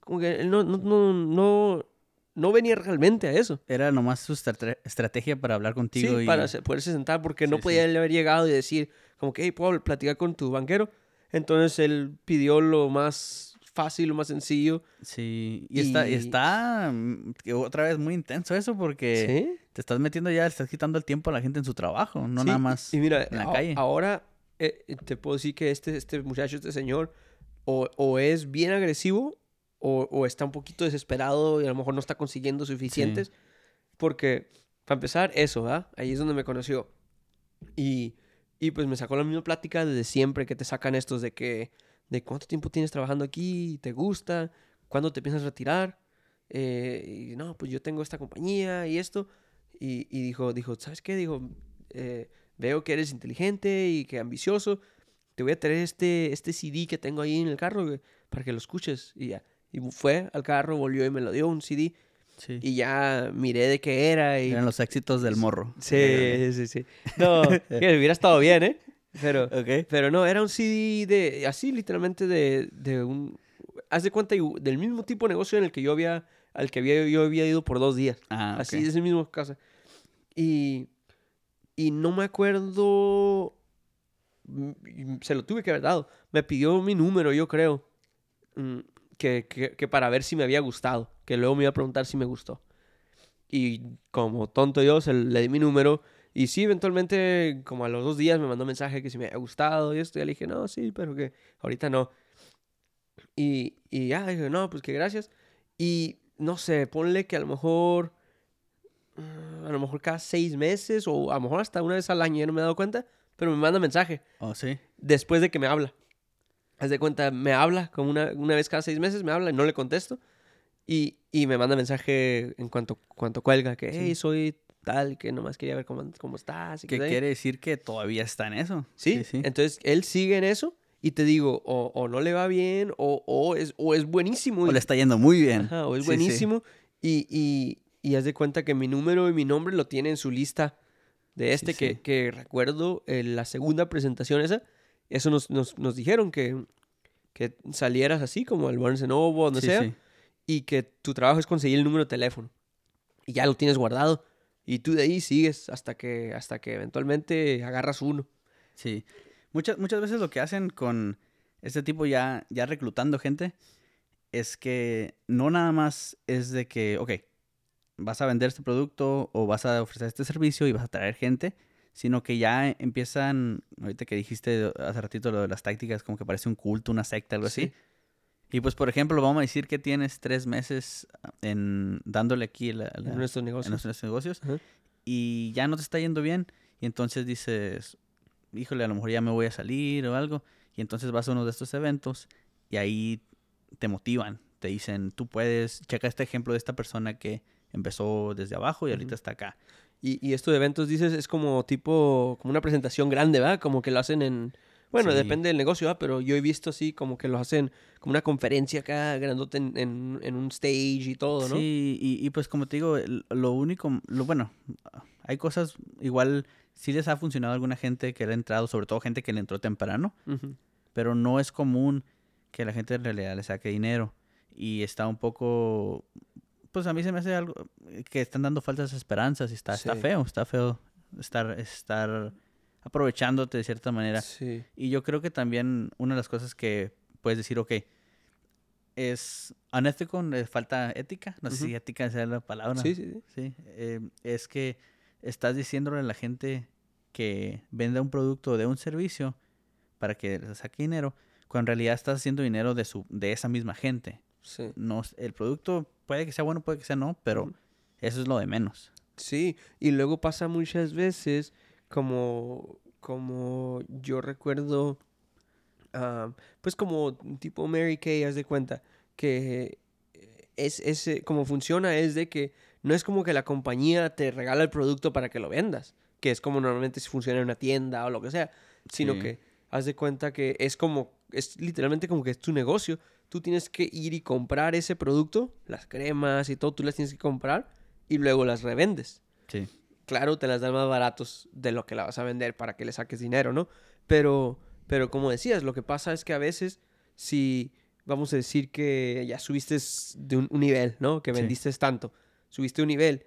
Como que él no, no, no, no, no venía realmente a eso. Era nomás su estrate- estrategia para hablar contigo Sí, y... para se- poderse sentar porque no podía sí. él haber llegado y decir como que, hey, puedo platicar con tu banquero. Entonces él pidió lo más fácil, lo más sencillo. Sí, y, está, y está mm, otra vez muy intenso eso porque ¿Sí? te estás metiendo ya, le estás quitando el tiempo a la gente en su trabajo, no Sí, nada más Y, mira, en la a- calle. ahora eh, te puedo decir que este, este muchacho, este señor, o, o es bien agresivo o, o está un poquito desesperado y a lo mejor no está consiguiendo suficientes. Porque, para empezar, eso, ¿verdad? Ahí es donde me conoció. Y, y pues me sacó la misma plática desde siempre que te sacan estos de que, de cuánto tiempo tienes trabajando aquí, te gusta, cuándo te piensas retirar. Eh, y no, pues yo tengo esta compañía y esto. Y, y dijo, dijo, ¿sabes qué? Dijo, eh, veo que eres inteligente y que ambicioso. Te voy a traer este, este CD que tengo ahí en el carro para que lo escuches. Y ya. Y fue al carro, volvió y me lo dio un CD. Sí. Y ya miré de qué era. Y... Eran los éxitos del morro. Sí, sí, sí. No, que hubiera estado bien, ¿eh? Pero, Ok. pero no, era un CD de, así literalmente de, de un, haz de cuenta, del mismo tipo de negocio en el que yo había, al que había, yo había ido por dos días. Ah, ok. Así, de ese mismo casa. Y, y no me acuerdo, mm, se lo tuve que haber dado. Me pidió mi número, yo creo, mm, que, que, que para ver si me había gustado, que luego me iba a preguntar si me gustó. Y como tonto yo, se le di mi número. Y sí, eventualmente, como a los dos días, me mandó mensaje que si me había gustado y esto. Y le dije, no, sí, pero que ahorita no. Y, y ya, dije, no, pues que gracias. Y no sé, ponle que a lo mejor, mm, a lo mejor cada seis meses o a lo mejor hasta una vez al año, ya no me he dado cuenta, pero me manda mensaje Oh, sí. después de que me habla. Haz de cuenta, me habla como una, una vez cada seis meses, me habla y no le contesto. Y, y me manda mensaje en cuanto, cuanto cuelga, que, Sí. hey, soy tal, que nomás quería ver cómo, cómo estás. y ¿Qué que quiere decir que todavía está en eso? ¿Sí? Entonces, él sigue en eso y te digo, o, o no le va bien, o, o, es, o es buenísimo. O le está yendo muy bien. Ajá, o es Sí, sí. buenísimo. Y, y, y haz de cuenta que mi número y mi nombre lo tiene en su lista de este, Sí, que, sí. que recuerdo en la segunda presentación esa. Eso nos, nos, nos dijeron que, que salieras así, como al Barnes Noble, donde Sí, sea, sí. y que tu trabajo es conseguir el número de teléfono. Y ya lo tienes guardado. Y tú de ahí sigues hasta que, hasta que eventualmente agarras uno. Sí. Muchas, muchas veces lo que hacen con este tipo ya, ya reclutando gente es que no nada más es de que, ok, vas a vender este producto o vas a ofrecer este servicio y vas a traer gente, sino que ya empiezan, ahorita que dijiste hace ratito lo de las tácticas, como que parece un culto, una secta, algo así. Sí. Y pues, por ejemplo, vamos a decir que tienes tres meses en dándole aquí la- la- En nuestros en negocios. nuestros negocios Ajá. y ya no te está yendo bien y entonces dices, híjole, a lo mejor ya me voy a salir o algo y entonces vas a uno de estos eventos y ahí te motivan, te dicen, tú puedes, checa este ejemplo de esta persona que empezó desde abajo y ahorita está acá. Y, y esto de eventos, dices, es como tipo, como una presentación grande, ¿verdad? Como que lo hacen en, Bueno, Sí. depende del negocio, ¿ah? pero yo he visto así como que lo hacen como una conferencia acá grandote en, en- en un stage y todo, ¿no? Sí, y, y pues como te digo, lo único, lo bueno, hay cosas, igual sí les ha funcionado a alguna gente que le ha entrado, sobre todo gente que le entró temprano, pero no es común que la gente en realidad le saque dinero y está un poco, pues a mí se me hace algo que están dando falsas esperanzas y está, está feo, está feo estar, estar aprovechándote de cierta manera. Sí. Y yo creo que también una de las cosas que puedes decir, ok, es le falta ética, no sé si ética sea la palabra. Sí, sí, sí. Sí, eh, es que estás diciéndole a la gente que venda un producto o de un servicio para que le saque dinero, cuando en realidad estás haciendo dinero de, su, de esa misma gente. Sí. No, el producto puede que sea bueno, puede que sea no, pero eso es lo de menos. Sí, y luego pasa muchas veces como, como yo recuerdo, ah, pues como tipo Mary Kay, haz de cuenta, que es, es, eh, como funciona es de que no es como que la compañía te regala el producto para que lo vendas, que es como normalmente si funciona en una tienda o lo que sea, sino Sí. que haz de cuenta que es como, es literalmente como que es tu negocio, tú tienes que ir y comprar ese producto, las cremas y todo, tú las tienes que comprar y luego las revendes Sí. claro, te las dan más baratos de lo que la vas a vender para que le saques dinero, ¿no? Pero, pero como decías, lo que pasa es que a veces, si vamos a decir que ya subiste de un, un nivel, ¿no? Que Sí. vendiste tanto, subiste un nivel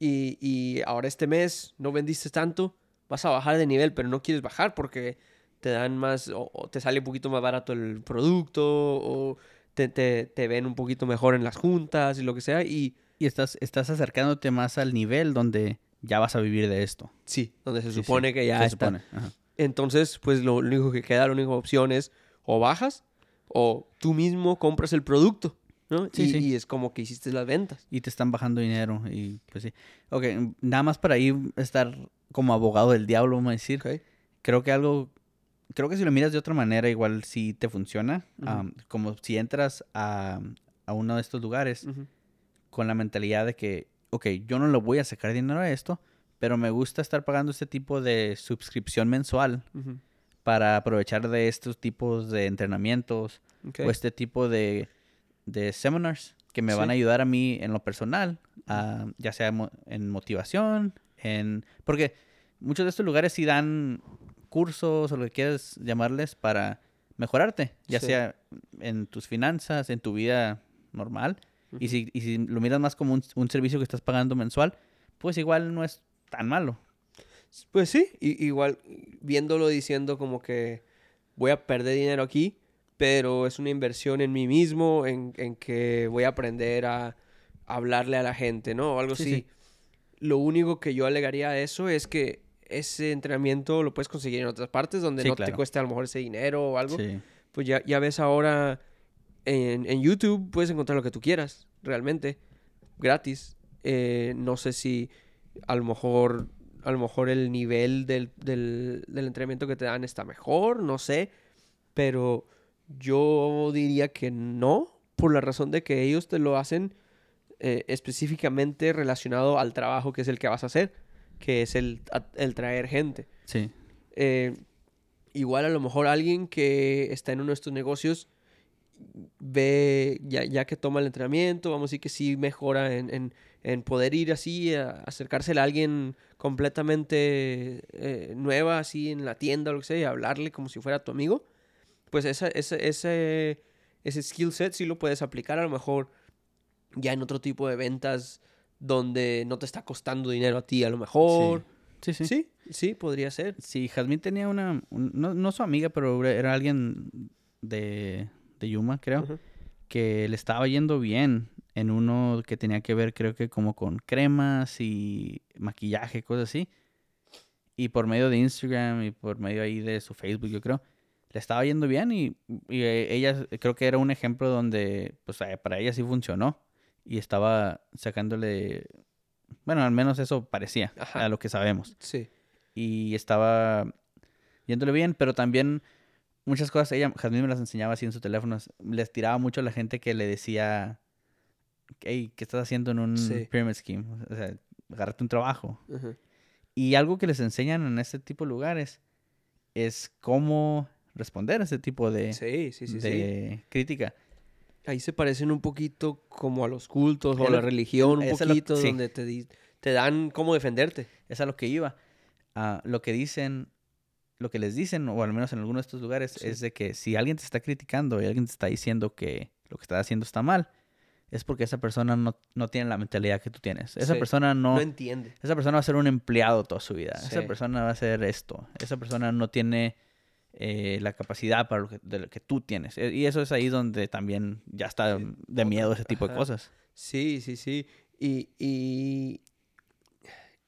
y, y ahora este mes no vendiste tanto, vas a bajar de nivel, pero no quieres bajar porque te dan más, o, o te sale un poquito más barato el producto, o te, te, te ven un poquito mejor en las juntas y lo que sea, y Y estás, estás acercándote más al nivel donde ya vas a vivir de esto. sí, donde se Sí, sí, supone que ya se está. supone, ajá. Entonces, pues lo único que queda, la única opción es o bajas o tú mismo compras el producto, ¿no? Sí, y, sí. y es como que hiciste las ventas. Y te están bajando dinero y pues sí. Ok, nada más para ahí estar como abogado del diablo, vamos a decir. ¿ok? Creo que algo, creo que si lo miras de otra manera igual sí te funciona. Am, como si entras a, a uno de estos lugares con la mentalidad de que, ok, yo no le voy a sacar dinero a esto, pero me gusta estar pagando este tipo de suscripción mensual para aprovechar de estos tipos de entrenamientos o este tipo de, de seminars que me van a ayudar a mí en lo personal, a- ya sea mo- en motivación, en... Porque muchos de estos lugares sí dan cursos o lo que quieras llamarles para mejorarte, ya Sí. sea en tus finanzas, en tu vida normal. Y, si, y si lo miras más como un, un servicio que estás pagando mensual, pues igual no es tan malo. Pues sí, igual viéndolo diciendo como que voy a perder dinero aquí, pero es una inversión en mí mismo, en, en que voy a aprender a hablarle a la gente, ¿no? O algo Sí, así. sí. Lo único que yo alegaría a eso es que ese entrenamiento lo puedes conseguir en otras partes donde Sí, no te cueste a lo mejor ese dinero o algo. Sí. Pues ya, ya ves ahora en, en YouTube puedes encontrar lo que tú quieras, realmente, gratis. Eh, no sé si a lo mejor, a lo mejor el nivel del, del, del entrenamiento que te dan está mejor, no sé. Pero yo diría que no, por la razón de que ellos te lo hacen eh, específicamente relacionado al trabajo que es el que vas a hacer, que es el, el traer gente. Sí. Eh, igual a lo mejor alguien que está en uno de estos negocios ve, ya, ya que toma el entrenamiento, vamos a decir que sí mejora en, en- en poder ir así, a acercársele a alguien completamente eh, nueva, así en la tienda o lo que sea, y hablarle como si fuera tu amigo, pues esa, esa- ese, ese skill set sí lo puedes aplicar a lo mejor ya en otro tipo de ventas donde no te está costando dinero a ti, a lo mejor. Sí, sí. Sí, sí, podría ser. Sí, Jazmín tenía una, un- no, no su amiga, pero era alguien de, de Yuma, creo, que le estaba yendo bien en uno que tenía que ver, creo que como con cremas y maquillaje, cosas así. Y por medio de Instagram y por medio ahí de su Facebook, yo creo, le estaba yendo bien y, y, eh, ella creo que era un ejemplo donde, pues eh, para ella sí funcionó y estaba sacándole, bueno, al menos eso parecía Ajá. a lo que sabemos Sí. y estaba yéndole bien, pero también muchas cosas, ella, Jazmín me las enseñaba así en su teléfono, les tiraba mucho a la gente que le decía, hey, ¿qué estás haciendo en un Sí. pyramid scheme? O sea, agárrate un trabajo. Y algo que les enseñan en este tipo de lugares es cómo responder a ese tipo de, sí, sí. de crítica. Ahí se parecen un poquito como a los cultos o a la religión, un a lo- poquito, sí. donde te, di- te dan cómo defenderte. Es a lo que iba. Lo que dicen, lo que les dicen, o al menos en algunos de estos lugares, Sí. es de que si alguien te está criticando y alguien te está diciendo que lo que estás haciendo está mal, es porque esa persona no, no tiene la mentalidad que tú tienes. Esa Sí. persona No, no, entiende. esa persona va a ser un empleado toda su vida. Esa persona va a ser esto. Esa persona no tiene eh, la capacidad para lo que, de lo que tú tienes. E- Y eso es ahí donde también ya está de miedo ese tipo de cosas. Sí, sí, sí. Y, y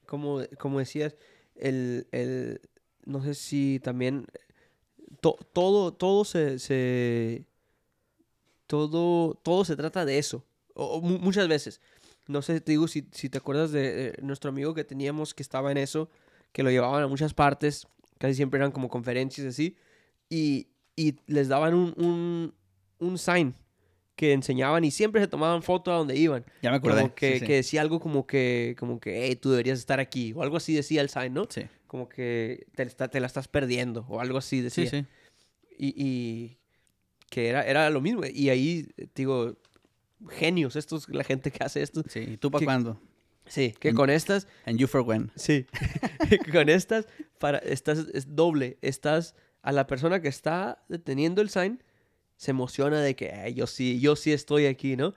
como, como decías, el, el, no sé si también to- todo, todo se, se- todo, todo se trata de eso. O, muchas veces. No sé, te digo, si, si te acuerdas de eh, nuestro amigo que teníamos que estaba en eso, que lo llevaban a muchas partes, casi siempre eran como conferencias así, y, y les daban un, un, un sign que enseñaban y siempre se tomaban foto a donde iban. Ya me acordé. Como que, sí, sí. que decía algo como que, como que, hey, tú deberías estar aquí, o algo así decía el sign, ¿no? Sí, Como que te, te la estás perdiendo, o algo así decía. sí, sí. Y, y que era, era lo mismo. Y ahí, digo, genios, estos, la gente que hace esto. Sí, ¿y tú para cuándo? Sí, que En- con estas, And you for when. sí, con estas, para, estás, es doble. Estás a la persona que está deteniendo el sign, se emociona de que "Ay, yo sí, yo sí estoy aquí, ¿no?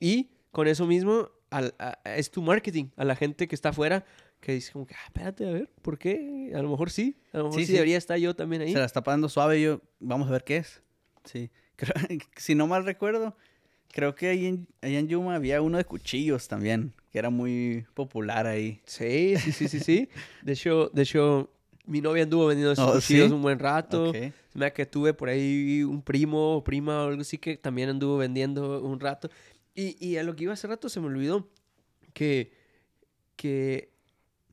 Y con eso mismo, al, a- a- es tu marketing a la gente que está afuera, que dice como que, ah, espérate, a ver, ¿por qué? A lo mejor sí, a lo mejor Sí, sí, sí. debería estar yo también ahí. Se la está pasando suave. Yo, vamos a ver qué es. Sí. Creo- si no mal recuerdo, creo que ahí en, ahí en Yuma había uno de cuchillos también, que era muy popular ahí. Sí, sí, sí, sí, sí. De hecho, de hecho, mi novia anduvo vendiendo esos Oh, ¿sí? un buen rato. Ok. Se me que tuve por ahí un primo o prima o algo así que también anduvo vendiendo un rato. Y, y a lo que iba hace rato se me olvidó que, que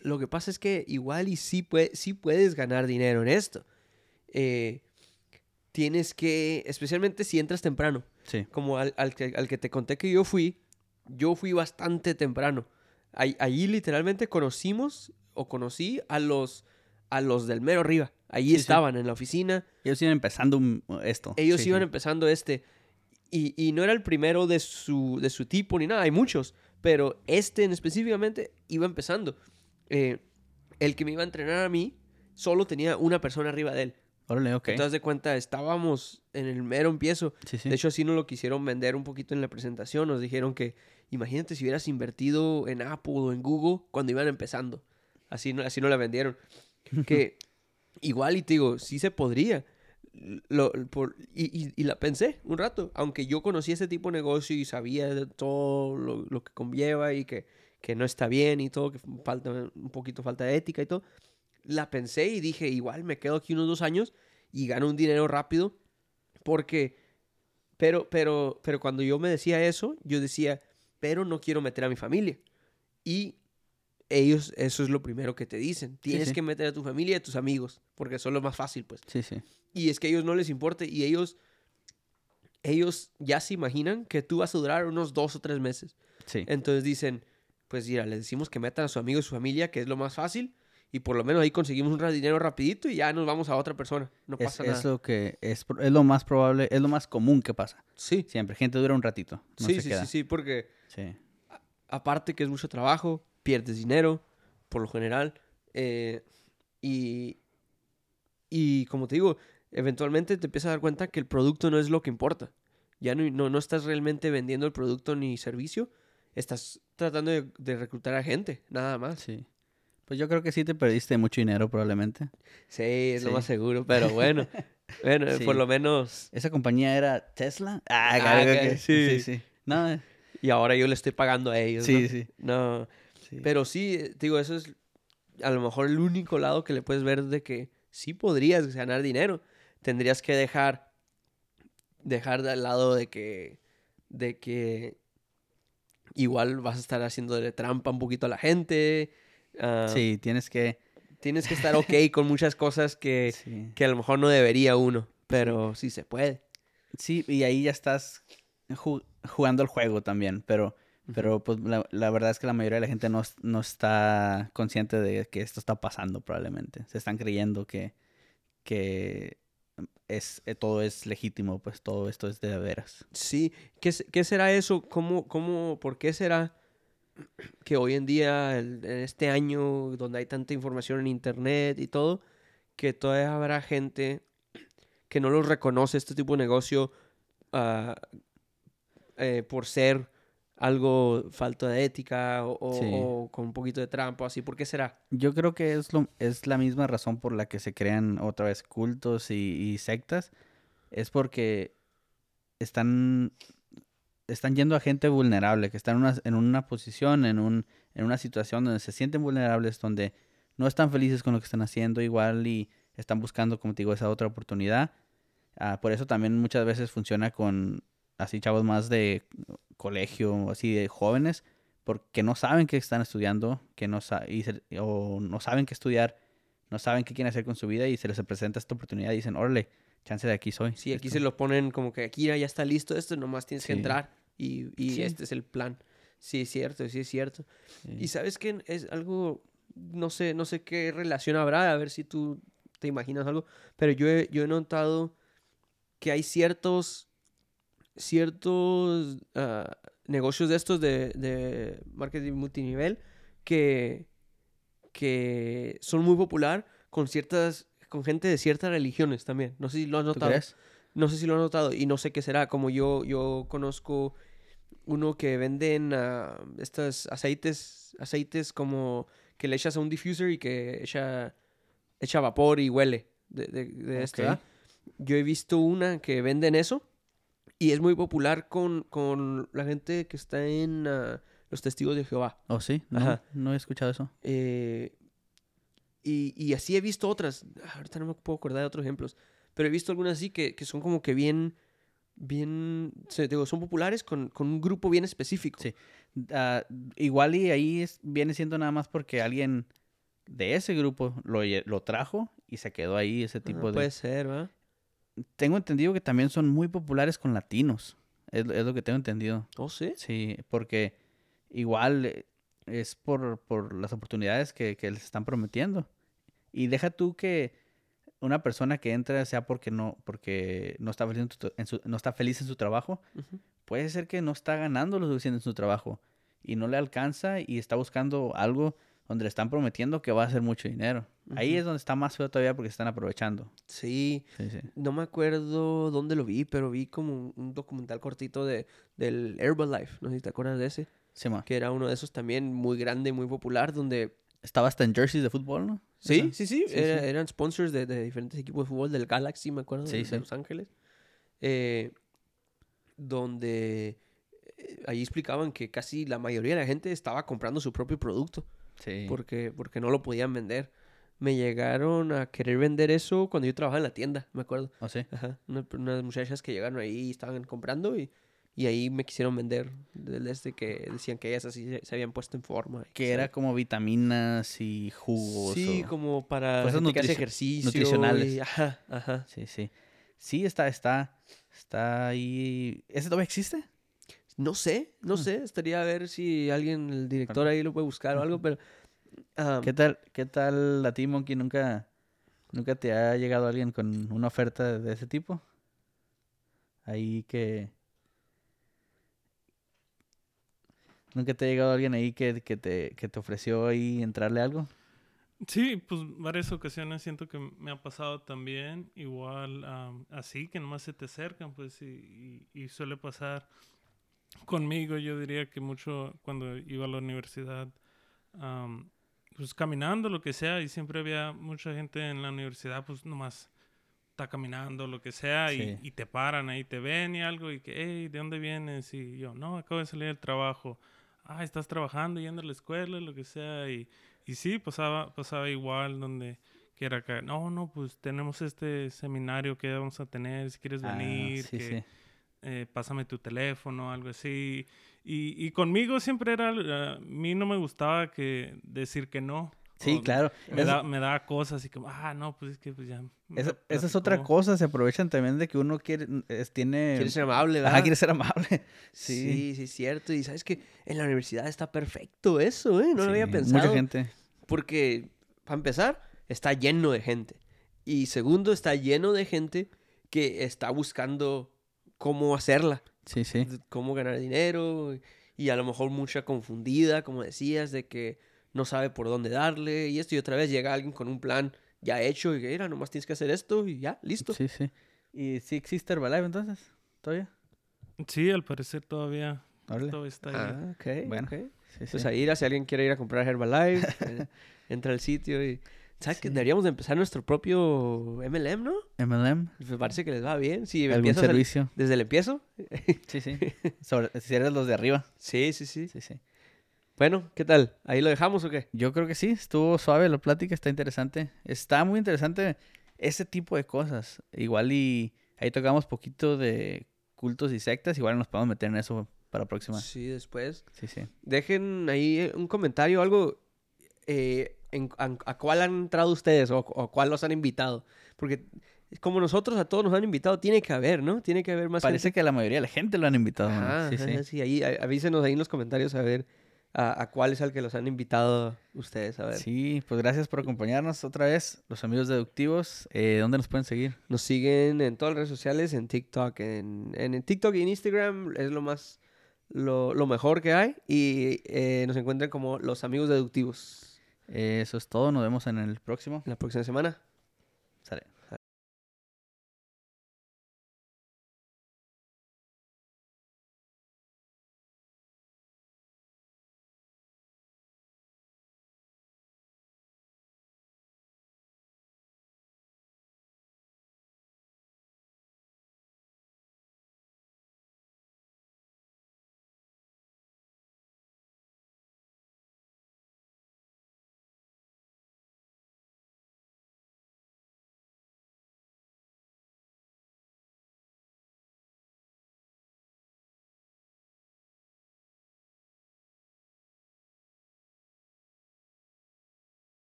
lo que pasa es que igual y sí, pue- sí puedes ganar dinero en esto. Eh, tienes que, especialmente si entras temprano, Sí. como al, al que, al que te conté que yo fui, yo fui bastante temprano. Ahí- Allí literalmente conocimos o conocí a los, a los del mero arriba. Allí Sí, sí. estaban en la oficina. Ellos iban empezando un- esto. Ellos Sí, iban empezando este. Y, y no era el primero de su, de su tipo ni nada, hay muchos. Pero este en específicamente iba empezando. Eh, el que me iba a entrenar a mí solo tenía una persona arriba de él. Órale, ok. Entonces, de cuenta, estábamos en el mero empiezo. sí, sí. De hecho, así nos lo quisieron vender un poquito en la presentación. Nos dijeron que, imagínate si hubieras invertido en Apple o en Google cuando iban empezando. Así, no- así nos la vendieron. Que igual, y te digo, sí se podría. Lo- por- y, y- y la pensé un rato. Aunque yo conocí ese tipo de negocio y sabía de todo lo, lo que conlleva y que, que no está bien y todo, que falta un poquito falta de ética y todo. La pensé y dije, igual me quedo aquí unos dos años y gano un dinero rápido. Porque pero, pero, pero cuando yo me decía eso, yo decía, pero no quiero meter a mi familia. Y ellos, eso es lo primero que te dicen. Tienes sí. que meter a tu familia y a tus amigos, porque eso es lo más fácil, pues. Sí, sí. Y es que a ellos no les importa y ellos, ellos ya se imaginan que tú vas a durar unos dos o tres meses. Sí. Entonces dicen, pues mira, les decimos que metan a su amigo y su familia, que es lo más fácil, y por lo menos ahí conseguimos un dinero rapidito y ya nos vamos a otra persona. No Es, pasa es nada. lo que es, es lo más probable, es lo más común que pasa. Sí, Siempre, gente dura un ratito. No sí, se sí, queda. sí, sí, porque... Sí. aparte que es mucho trabajo, pierdes dinero, por lo general. eh, y, y como te digo, eventualmente te empiezas a dar cuenta que el producto no es lo que importa. Ya no, no, no estás realmente vendiendo el producto ni servicio, estás tratando de, de reclutar a gente, nada más. Sí. Pues yo creo que sí te perdiste mucho dinero probablemente. Sí, es lo más seguro, pero bueno, bueno, Sí. por lo menos... ¿Esa compañía era Tesla? Ah, Ah, ok, que- sí. sí, sí. No, eh, Y ahora yo le estoy pagando a ellos. sí, ¿no? sí. No. Pero sí, digo, eso es a lo mejor el único lado que le puedes ver de que sí podrías ganar dinero. Tendrías que dejar dejar de lado de que de que igual vas a estar haciendo de trampa un poquito a la gente. Ah, Sí, tienes que... Tienes que estar ok con muchas cosas que, Sí. que a lo mejor no debería uno, pero sí se puede. Sí, y ahí ya estás ju- jugando el juego también, pero, pero pues la, la verdad es que la mayoría de la gente no, no está consciente de que esto está pasando probablemente. Se están creyendo que, que es, eh, todo es legítimo, pues todo esto es de veras. Sí, ¿qué, qué será eso? ¿Cómo, cómo, por qué será que hoy en día, en este año, donde hay tanta información en internet y todo, que todavía habrá gente que no los reconoce este tipo de negocio ah, eh, por ser algo falta de ética o, o- Sí. o con un poquito de trampa, así? ¿Por qué será? Yo creo que es, lo, es la misma razón por la que se crean otra vez cultos y, y sectas. Es porque están, están yendo a gente vulnerable, que están en una, en una posición, en, un, en una situación donde se sienten vulnerables, donde no están felices con lo que están haciendo igual y están buscando, como te digo, esa otra oportunidad. Ah, por eso también muchas veces funciona con así chavos más de colegio, así de jóvenes, porque no saben qué están estudiando, que no sa- y se- o no saben qué estudiar, no saben qué quieren hacer con su vida y se les presenta esta oportunidad y dicen, órale, chance de aquí soy. Sí, aquí Esto". se lo ponen como que aquí ya está listo esto, nomás tienes que entrar y, y Sí. este es el plan. Sí, es cierto, sí es cierto. Sí. Y sabes que es algo, no sé, no sé qué relación habrá, a ver si tú te imaginas algo, pero yo he, yo he notado que hay ciertos, ciertos ah, negocios de estos de, de marketing multinivel que, que son muy popular con ciertas, con gente de ciertas religiones también. No sé si lo has ¿Tú notado. crees? No sé si lo han notado y no sé qué será. Como yo, yo conozco uno que venden ah, estos aceites, aceites como que le echas a un diffuser y que echa, echa vapor y huele de, de, de esto. Yo he visto una que venden eso y es muy popular con, con la gente que está en ah, los testigos de Jehová. ¿Oh, sí? No, Ajá. no he escuchado eso. Eh, y, y así he visto otras. Ahorita no me puedo acordar de otros ejemplos. Pero he visto algunas así que, que son como que bien. Bien. digo, son populares con, con un grupo bien específico. Sí. Ah, igual y ahí es- viene siendo nada más porque alguien de ese grupo lo, lo trajo y se quedó ahí ese tipo de... Puede ser, ¿verdad? Tengo entendido que también son muy populares con latinos. Es, es lo que tengo entendido. ¿Oh, sí? Sí, porque igual eh, es por, por las oportunidades que, que les están prometiendo. Y deja tú que una persona que entra sea porque no, porque no está feliz en, tu- en su, no está feliz en su trabajo, puede ser que no está ganando lo suficiente en su trabajo y no le alcanza y está buscando algo donde le están prometiendo que va a hacer mucho dinero. Ahí es donde está más feo todavía porque están aprovechando. Sí. Sí, sí. No me acuerdo dónde lo vi, pero vi como un, documental cortito de, del Herbalife. No sé si te acuerdas de ese. Sí, ma. Que era uno de esos también muy grande, muy popular, donde Estaba hasta en jerseys de fútbol, ¿no? Sí, sí, sí, Sí, era- sí. Eran sponsors de, de diferentes equipos de fútbol del Galaxy, me acuerdo, Sí, de, Los Ángeles. eh, donde eh, ahí explicaban que casi la mayoría de la gente estaba comprando su propio producto Sí. porque, porque no lo podían vender. Me llegaron a querer vender eso cuando yo trabajaba en la tienda, me acuerdo. ¿O sí? Ajá, una- unas muchachas que llegaron ahí y estaban comprando y, y ahí me quisieron vender del este que decían que ellas así se, habían puesto en forma. Que era como vitaminas y jugos. Sí, o- como para cosas gente que hace nutrici- ejercicio. nutricionales. y- ajá, ajá. Sí, sí. Sí, está, está, está ahí. ¿Ese todavía existe? No sé, no Ah. sé. Estaría a ver si alguien, el director ahí lo puede buscar o algo, pero... ah, ¿Qué tal, qué tal a ti, Monkey? ¿Nunca, ¿Nunca te ha llegado alguien con una oferta de ese tipo? Ahí que... ¿Nunca te ha llegado alguien ahí que, que, te, que te ofreció ahí entrarle algo? Sí, pues varias ocasiones siento que me ha pasado también, igual am, así, que nomás se te acercan, pues, y, y- y suele pasar conmigo, yo diría que mucho cuando iba a la universidad, am, pues caminando, lo que sea, y siempre había mucha gente en la universidad, pues nomás está caminando, lo que sea, y, y te paran ahí, te ven y algo, y que, hey, ¿de dónde vienes? Y yo, no, acabo de salir del trabajo. Ah, estás trabajando, yendo a la escuela, lo que sea, y... Y sí, pasaba, pasaba igual donde que era acá, no, no, pues tenemos este seminario que vamos a tener, si quieres Ah, venir, sí, que, sí. eh, pásame tu teléfono, algo así. Y, y conmigo siempre era, a mí no me gustaba que decir que no. Sí, o claro. Me, Eso- da, me da cosas así como, ah, no, pues es que pues ya. Esa, es otra platicó". cosa, se aprovechan también de que uno quiere, es- tiene... Quieres ser amable, ¿verdad? Ajá, quiere ser amable. Sí. Sí, sí, es cierto. Y sabes que en la universidad está perfecto eso, ¿eh? No lo había Sí, pensado. Mucha gente. Porque, para empezar, está lleno de gente. Y segundo, está lleno de gente que está buscando cómo hacerla, Sí, sí. cómo ganar dinero y a lo mejor mucha confundida, como decías, de que no sabe por dónde darle y esto y otra vez llega alguien con un plan ya hecho y que, mira, nomás tienes que hacer esto y ya, listo. Sí, sí. ¿Y sí existe Herbalife entonces? ¿Todavía? Sí, al parecer todavía, todavía está ahí. Ah, ok, Bueno. ok. Sí, Pues sí. ahí, si alguien quiere ir a comprar Herbalife, eh, entra al sitio y... ¿Sabes que deberíamos de empezar nuestro propio MLM, no? MLM. Me parece que les va bien. Si ¿Algún empiezas el- servicio? desde el empiezo. Sí, sí. Sobre, si eres los de arriba. Sí, sí, sí. Sí, sí. Bueno, ¿qué tal? ¿Ahí lo dejamos o qué? Yo creo que sí, estuvo suave la plática, está interesante. Está muy interesante ese tipo de cosas. Igual y ahí tocamos poquito de cultos y sectas, igual nos podemos meter en eso para la próxima. Sí, después. Sí, sí. Dejen ahí eh, un comentario o algo. eh, en- a, a cuál han entrado ustedes o, o a cuál los han invitado. Porque como nosotros a todos nos han invitado, tiene que haber, ¿no? Tiene que haber más Parece gente. que la mayoría de la gente lo han invitado. ¿no? Ajá, sí, ajá, sí. sí, ahí, avísenos ahí en los comentarios a ver a, a cuál es el que los han invitado ustedes. A ver. Sí, pues gracias por acompañarnos otra vez, los amigos deductivos. Eh, ¿Dónde nos pueden seguir? Nos siguen en todas las redes sociales, en TikTok, en, en, en TikTok y en Instagram es lo más, lo, lo mejor que hay. Y eh, nos encuentran como los amigos deductivos. Eh, eso es todo, nos vemos en el próximo. La próxima semana.